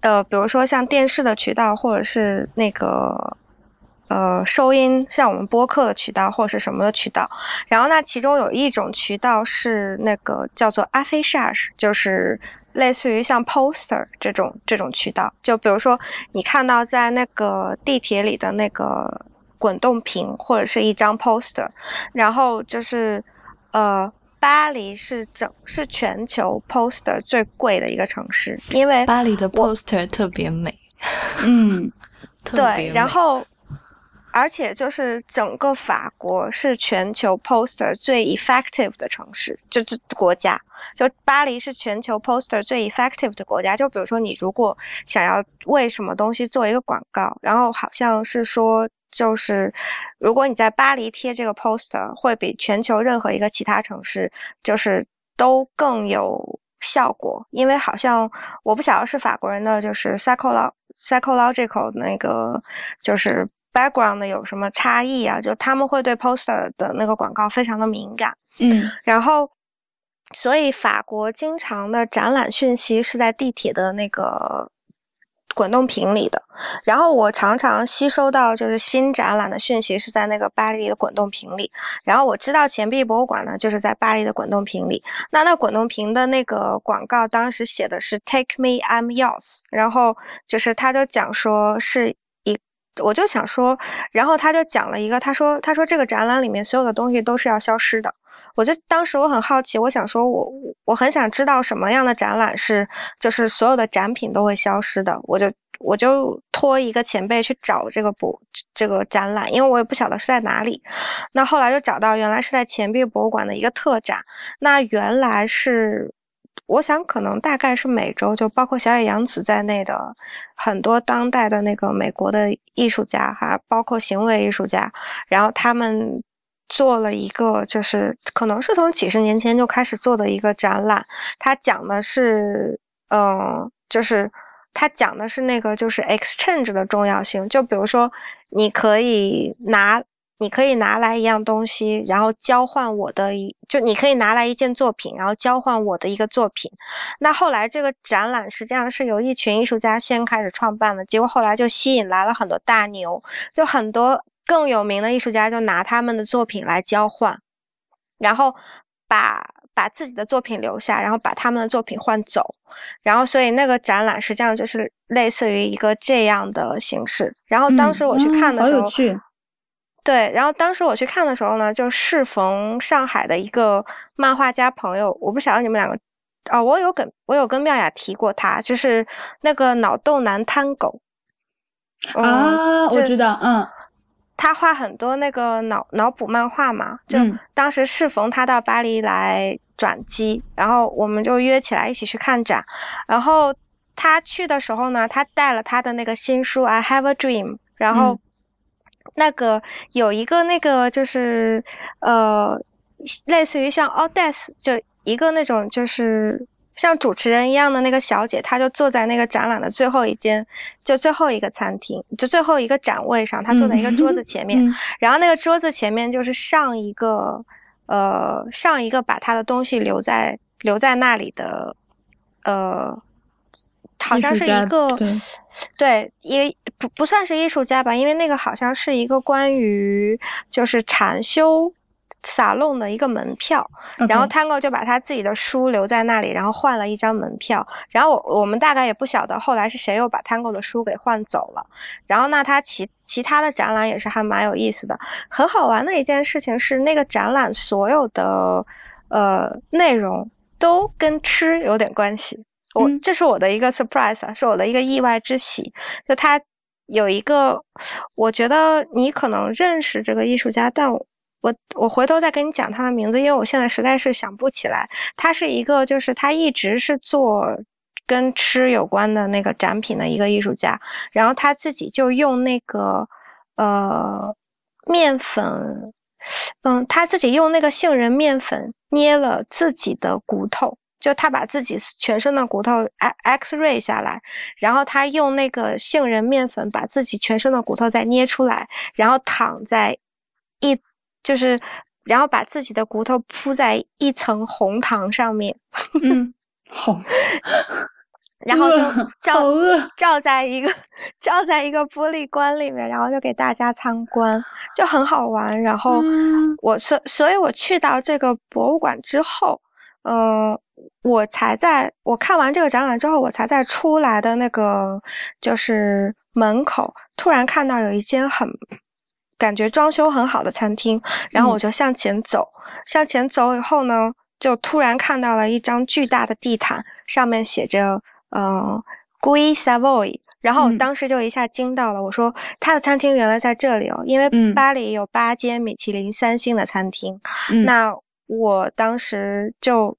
呃比如说像电视的渠道或者是那个。呃，收音像我们播客的渠道或者是什么的渠道，然后那其中有一种渠道是那个叫做 affichage，就是类似于像 poster 这种这种渠道。就比如说你看到在那个地铁里的那个滚动屏或者是一张 poster，然后就是呃，巴黎是整是全球 poster 最贵的一个城市，因为巴黎的 poster 特别美。嗯，*laughs* 对，然后。而且就是整个法国是全球 poster 最 effective 的城市，就这国家，就巴黎是全球 poster 最 effective 的国家。就比如说你如果想要为什么东西做一个广告，然后好像是说，就是如果你在巴黎贴这个 poster，会比全球任何一个其他城市就是都更有效果，因为好像我不晓得是法国人的就是 psychological 那个就是。Background 有什么差异啊？就他们会对 poster 的那个广告非常的敏感，嗯，然后所以法国经常的展览讯息是在地铁的那个滚动屏里的，然后我常常吸收到就是新展览的讯息是在那个巴黎的滚动屏里，然后我知道钱币博物馆呢就是在巴黎的滚动屏里，那那滚动屏的那个广告当时写的是 Take me, I'm yours，然后就是他就讲说是。我就想说，然后他就讲了一个，他说，他说这个展览里面所有的东西都是要消失的。我就当时我很好奇，我想说，我我很想知道什么样的展览是，就是所有的展品都会消失的。我就我就托一个前辈去找这个博这个展览，因为我也不晓得是在哪里。那后来就找到，原来是在钱币博物馆的一个特展。那原来是。我想可能大概是美洲，就包括小野洋子在内的很多当代的那个美国的艺术家哈，包括行为艺术家，然后他们做了一个，就是可能是从几十年前就开始做的一个展览，他讲的是，嗯，就是他讲的是那个就是 exchange 的重要性，就比如说你可以拿。你可以拿来一样东西，然后交换我的一，就你可以拿来一件作品，然后交换我的一个作品。那后来这个展览实际上是由一群艺术家先开始创办的，结果后来就吸引来了很多大牛，就很多更有名的艺术家就拿他们的作品来交换，然后把把自己的作品留下，然后把他们的作品换走，然后所以那个展览实际上就是类似于一个这样的形式。然后当时我去看的时候。对，然后当时我去看的时候呢，就适逢上海的一个漫画家朋友，我不晓得你们两个，哦，我有跟我有跟妙雅提过他，就是那个脑洞男滩狗。啊，我知道，嗯，他画很多那个脑脑补漫画嘛，就当时适逢他到巴黎来转机，然后我们就约起来一起去看展，然后他去的时候呢，他带了他的那个新书《I Have a Dream》，然后。那个有一个那个就是呃，类似于像 a u d a c e 就一个那种就是像主持人一样的那个小姐，她就坐在那个展览的最后一间，就最后一个餐厅，就最后一个展位上，她坐在一个桌子前面，然后那个桌子前面就是上一个呃上一个把她的东西留在留在那里的呃。好像是一个，对，也不不算是艺术家吧，因为那个好像是一个关于就是禅修撒弄的一个门票，然后 Tango 就把他自己的书留在那里，然后换了一张门票，然后我我们大概也不晓得后来是谁又把 Tango 的书给换走了，然后那他其其他的展览也是还蛮有意思的，很好玩的一件事情是那个展览所有的呃内容都跟吃有点关系。我这是我的一个 surprise，是我的一个意外之喜。就他有一个，我觉得你可能认识这个艺术家，但我我回头再跟你讲他的名字，因为我现在实在是想不起来。他是一个，就是他一直是做跟吃有关的那个展品的一个艺术家，然后他自己就用那个呃面粉，嗯，他自己用那个杏仁面粉捏了自己的骨头。就他把自己全身的骨头 X ray 下来，然后他用那个杏仁面粉把自己全身的骨头再捏出来，然后躺在一就是然后把自己的骨头铺在一层红糖上面。嗯，*laughs* 好。*laughs* 然后就照照在一个照在一个玻璃棺里面，然后就给大家参观，就很好玩。然后我所所以，我去到这个博物馆之后，嗯，我才在我看完这个展览之后，我才在出来的那个就是门口，突然看到有一间很感觉装修很好的餐厅，然后我就向前走，向前走以后呢，就突然看到了一张巨大的地毯，上面写着。嗯，Gui Savoy，然后我当时就一下惊到了，我说他的餐厅原来在这里哦，因为巴黎有八间米其林三星的餐厅，那我当时就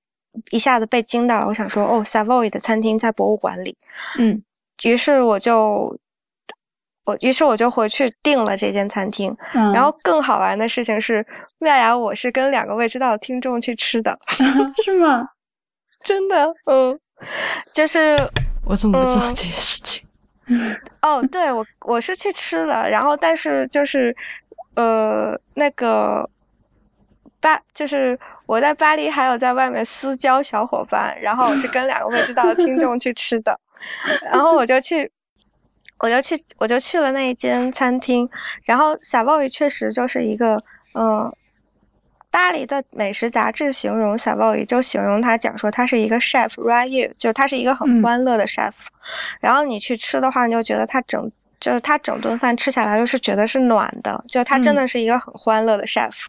一下子被惊到了，我想说哦，Savoy 的餐厅在博物馆里，嗯，于是我就我于是我就回去订了这间餐厅，然后更好玩的事情是，妙雅我是跟两个未知道的听众去吃的，*laughs* 是吗？*laughs* 真的，嗯。就是我怎么不知道这件事情？哦，对我我是去吃了，然后但是就是呃那个爸就是我在巴黎还有在外面私交小伙伴，然后我是跟两个未知道的听众去吃的，然后我就去我就去我就去了那一间餐厅，然后小鲍鱼确实就是一个嗯。巴黎的美食杂志形容小鲍鱼，就形容他讲说他是一个 chef here，就他是一个很欢乐的 chef。然后你去吃的话，你就觉得他整就是他整顿饭吃下来又是觉得是暖的，就他真的是一个很欢乐的 chef。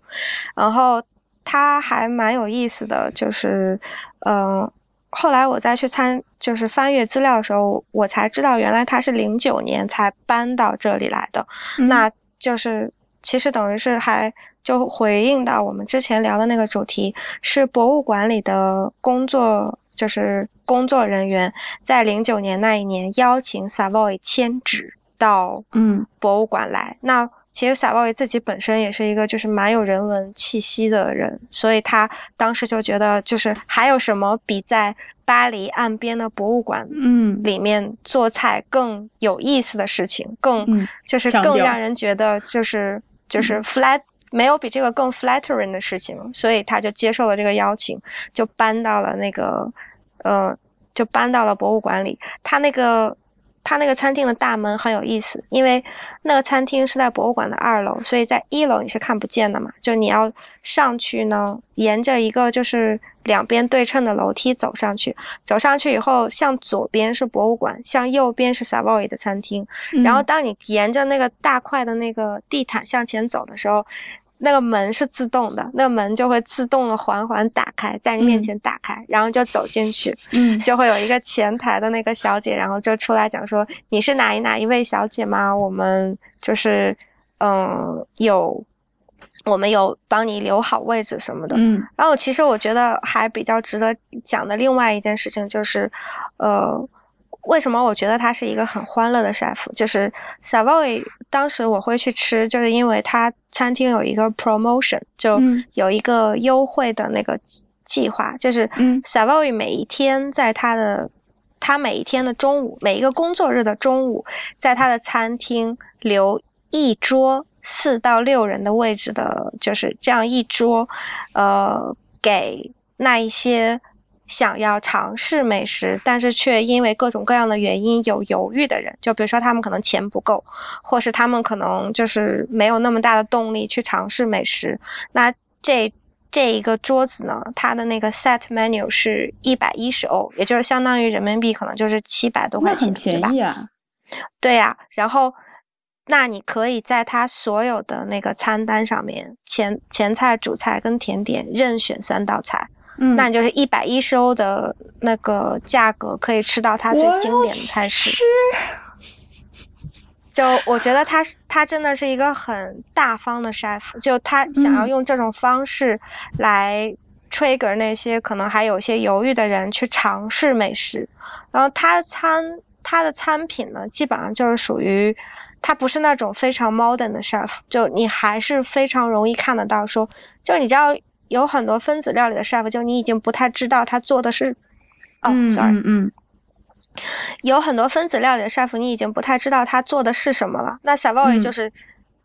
然后他还蛮有意思的，就是嗯，后来我再去参就是翻阅资料的时候，我才知道原来他是零九年才搬到这里来的。那就是其实等于是还。就回应到我们之前聊的那个主题，是博物馆里的工作，就是工作人员在零九年那一年邀请 Savoy 迁址到嗯博物馆来。那其实 Savoy 自己本身也是一个就是蛮有人文气息的人，所以他当时就觉得就是还有什么比在巴黎岸边的博物馆嗯里面做菜更有意思的事情，更就是更让人觉得就是就是 flat。没有比这个更 flattering 的事情，所以他就接受了这个邀请，就搬到了那个，呃，就搬到了博物馆里。他那个他那个餐厅的大门很有意思，因为那个餐厅是在博物馆的二楼，所以在一楼你是看不见的嘛。就你要上去呢，沿着一个就是两边对称的楼梯走上去，走上去以后，向左边是博物馆，向右边是 Savoy 的餐厅。然后当你沿着那个大块的那个地毯向前走的时候，那个门是自动的，那个门就会自动的缓缓打开，在你面前打开，然后就走进去，嗯，就会有一个前台的那个小姐，然后就出来讲说你是哪一哪一位小姐吗？我们就是嗯有我们有帮你留好位置什么的，嗯，然后其实我觉得还比较值得讲的另外一件事情就是，呃。为什么我觉得他是一个很欢乐的 chef？就是 Savoy，当时我会去吃，就是因为他餐厅有一个 promotion，就有一个优惠的那个计划，就是 Savoy 每一天在他的他每一天的中午，每一个工作日的中午，在他的餐厅留一桌四到六人的位置的，就是这样一桌，呃，给那一些。想要尝试美食，但是却因为各种各样的原因有犹豫的人，就比如说他们可能钱不够，或是他们可能就是没有那么大的动力去尝试美食。那这这一个桌子呢，它的那个 set menu 是一百一十欧，也就是相当于人民币可能就是七百多块钱，很便宜啊。对呀，然后那你可以在它所有的那个餐单上面，前前菜、主菜跟甜点任选三道菜。嗯，那你就是一百一十欧的那个价格，可以吃到它最经典的菜式。就我觉得他是他真的是一个很大方的 chef，就他想要用这种方式来 trigger 那些可能还有些犹豫的人去尝试美食。然后他的餐他的餐品呢，基本上就是属于他不是那种非常 modern 的 chef，就你还是非常容易看得到说，就你知道。有很多分子料理的 chef，就你已经不太知道他做的是哦，sorry，嗯嗯有很多分子料理的 chef，你已经不太知道他做的是什么了。那 Savoy 嗯就是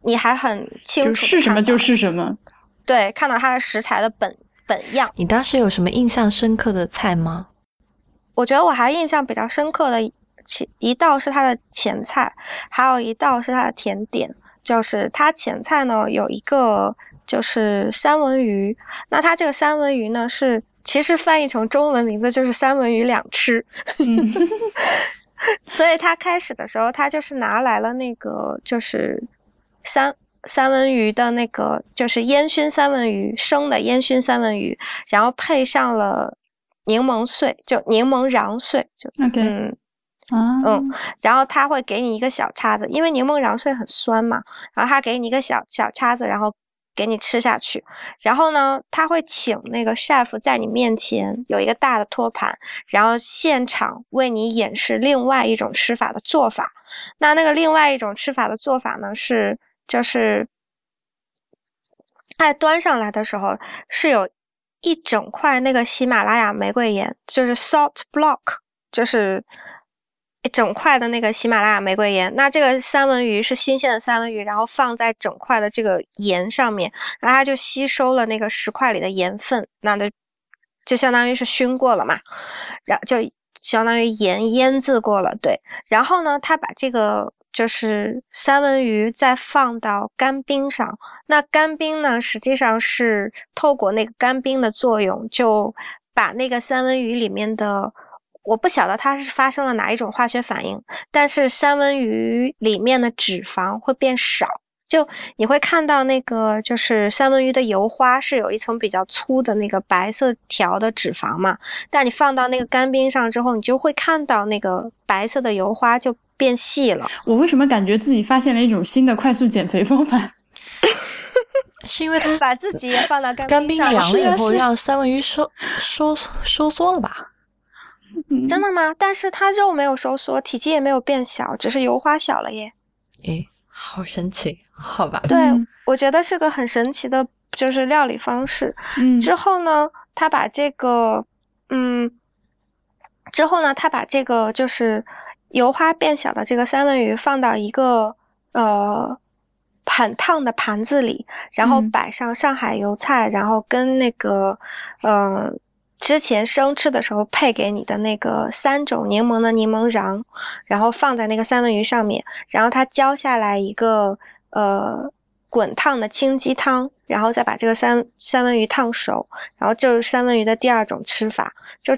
你还很清楚是什么就是什么。对，看到它的食材的本本样。你当时有什么印象深刻的菜吗？我觉得我还印象比较深刻的前一道是它的前菜，还有一道是它的甜点。就是它前菜呢有一个就是三文鱼，那它这个三文鱼呢是其实翻译成中文名字就是三文鱼两吃，嗯。*laughs* 所以他开始的时候他就是拿来了那个就是三。三文鱼的那个就是烟熏三文鱼，生的烟熏三文鱼，然后配上了柠檬碎，就柠檬瓤碎，就嗯，啊，嗯然后他会给你一个小叉子，因为柠檬瓤碎很酸嘛，然后他给你一个小小叉子，然后给你吃下去。然后呢，他会请那个 chef 在你面前有一个大的托盘，然后现场为你演示另外一种吃法的做法。那那个另外一种吃法的做法呢是就是。在端上来的时候，是有一整块那个喜马拉雅玫瑰盐，就是 salt block，就是一整块的那个喜马拉雅玫瑰盐。那这个三文鱼是新鲜的三文鱼，然后放在整块的这个盐上面，然后它就吸收了那个石块里的盐分，那就就相当于是熏过了嘛，然后就相当于盐腌制过了，对。然后呢，它把这个就是三文鱼再放到干冰上，那干冰呢，实际上是透过那个干冰的作用，就把那个三文鱼里面的，我不晓得它是发生了哪一种化学反应，但是三文鱼里面的脂肪会变少。就你会看到那个，就是三文鱼的油花是有一层比较粗的那个白色条的脂肪嘛，但你放到那个干冰上之后，你就会看到那个白色的油花就变细了。我为什么感觉自己发现了一种新的快速减肥方法？*laughs* 是因为它把自己也放到干干冰上凉了以后，让三文鱼收收收缩了吧？真的吗？但是它肉没有收缩，体积也没有变小，只是油花小了耶。诶，好神奇，好吧？对，嗯我觉得是个很神奇的，就是料理方式。嗯之后呢，他把这个，嗯，之后呢，他把这个就是油花变小的这个三文鱼放到一个呃很烫的盘子里，然后嗯摆上上海油菜，然后跟那个呃之前生吃的时候配给你的那个三种柠檬的柠檬瓤，然后放在那个三文鱼上面，然后它浇下来一个呃滚烫的清鸡汤，然后再把这个三三文鱼烫熟，然后就是三文鱼的第二种吃法，就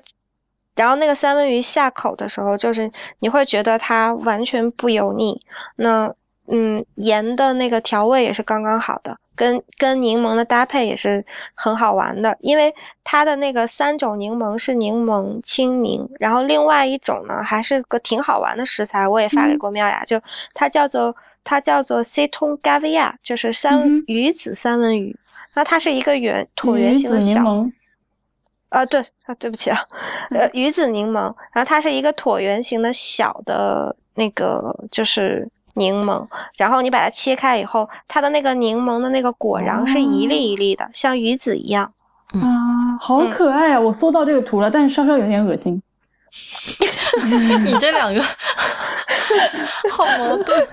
然后那个三文鱼下口的时候，就是你会觉得它完全不油腻，那嗯盐的那个调味也是刚刚好的，跟跟柠檬的搭配也是很好玩的，因为它的那个三种柠檬是柠檬青柠，然后另外一种呢还是个挺好玩的食材，我也发给嗯。过妙雅，就它叫做它叫做 c e t o n gavia，就是三、嗯鱼子三文鱼，那它是一个圆椭圆形的小。啊，对啊，对不起啊，呃，鱼子柠檬，然后它是一个椭圆形的小的那个就是柠檬，然后你把它切开以后，它的那个柠檬的那个果瓤是一粒一粒的，像鱼子一样。啊，好可爱啊！我搜到这个图了，但是稍稍有点恶心。*laughs* 你这两个 *laughs* 好矛盾。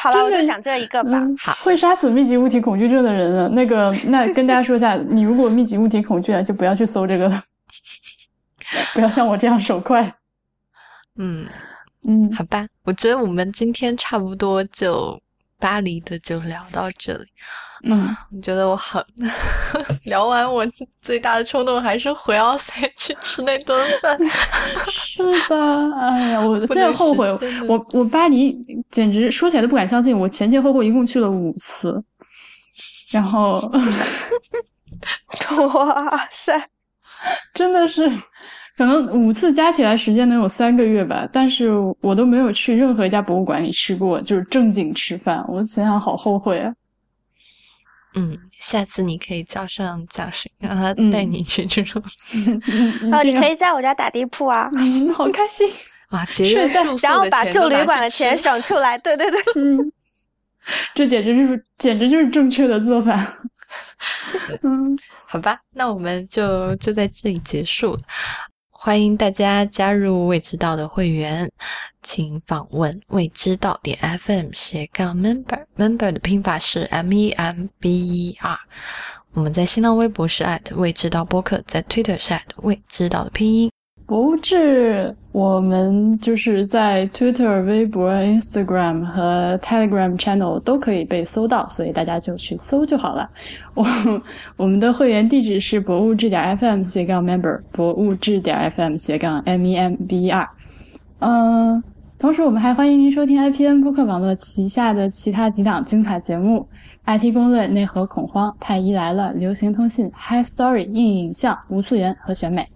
好了，我就讲这一个吧。嗯好，会杀死密集物体恐惧症的人呢？那个，*laughs* 那跟大家说一下，你如果密集物体恐惧啊，就不要去搜这个了，不要像我这样手快。嗯，嗯，好吧，我觉得我们今天差不多就巴黎的就聊到这里。嗯，我觉得我好 *laughs* 聊完，我最大的冲动还是回奥赛去吃那顿饭。*laughs* 是的，哎呀，我不现在后悔我我巴黎简直说起来都不敢相信，我前前后后一共去了五次，然后 *laughs* 哇塞，真的是，可能五次加起来时间能有三个月吧，但是我都没有去任何一家博物馆里吃过，就是正经吃饭，我想想好后悔啊。嗯，下次你可以叫上蒋勋，让他嗯带你去这种、嗯哦，你可以，在我家打地铺啊，嗯，好开心。*laughs* 啊，节约住宿 *laughs* 然后把住旅馆的钱省出来。对对对，*laughs* 嗯，这简直就是简直就是正确的做法。嗯，好吧，那我们就就在这里结束了。欢迎大家加入未知道的会员，请访问未知道点 FM 斜杠 member，member 的拼法是 M E M B E R。我们在新浪微博是未知道播客，在 Twitter 是未知道的拼音。不至，我们就是在 Twitter、微博、Instagram 和 Telegram Channel 都可以被搜到，所以大家就去搜就好了。*laughs* 我我们的会员地址是博物志点 FM 斜杠 member，博物志点 FM 斜杠 M E M B E R。嗯，同时我们还欢迎您收听 IPN 播客网络旗下的其他几档精彩节目：IT 攻略、内核恐慌、太医来了、流行通信、High Story、硬影像、无次元和选美。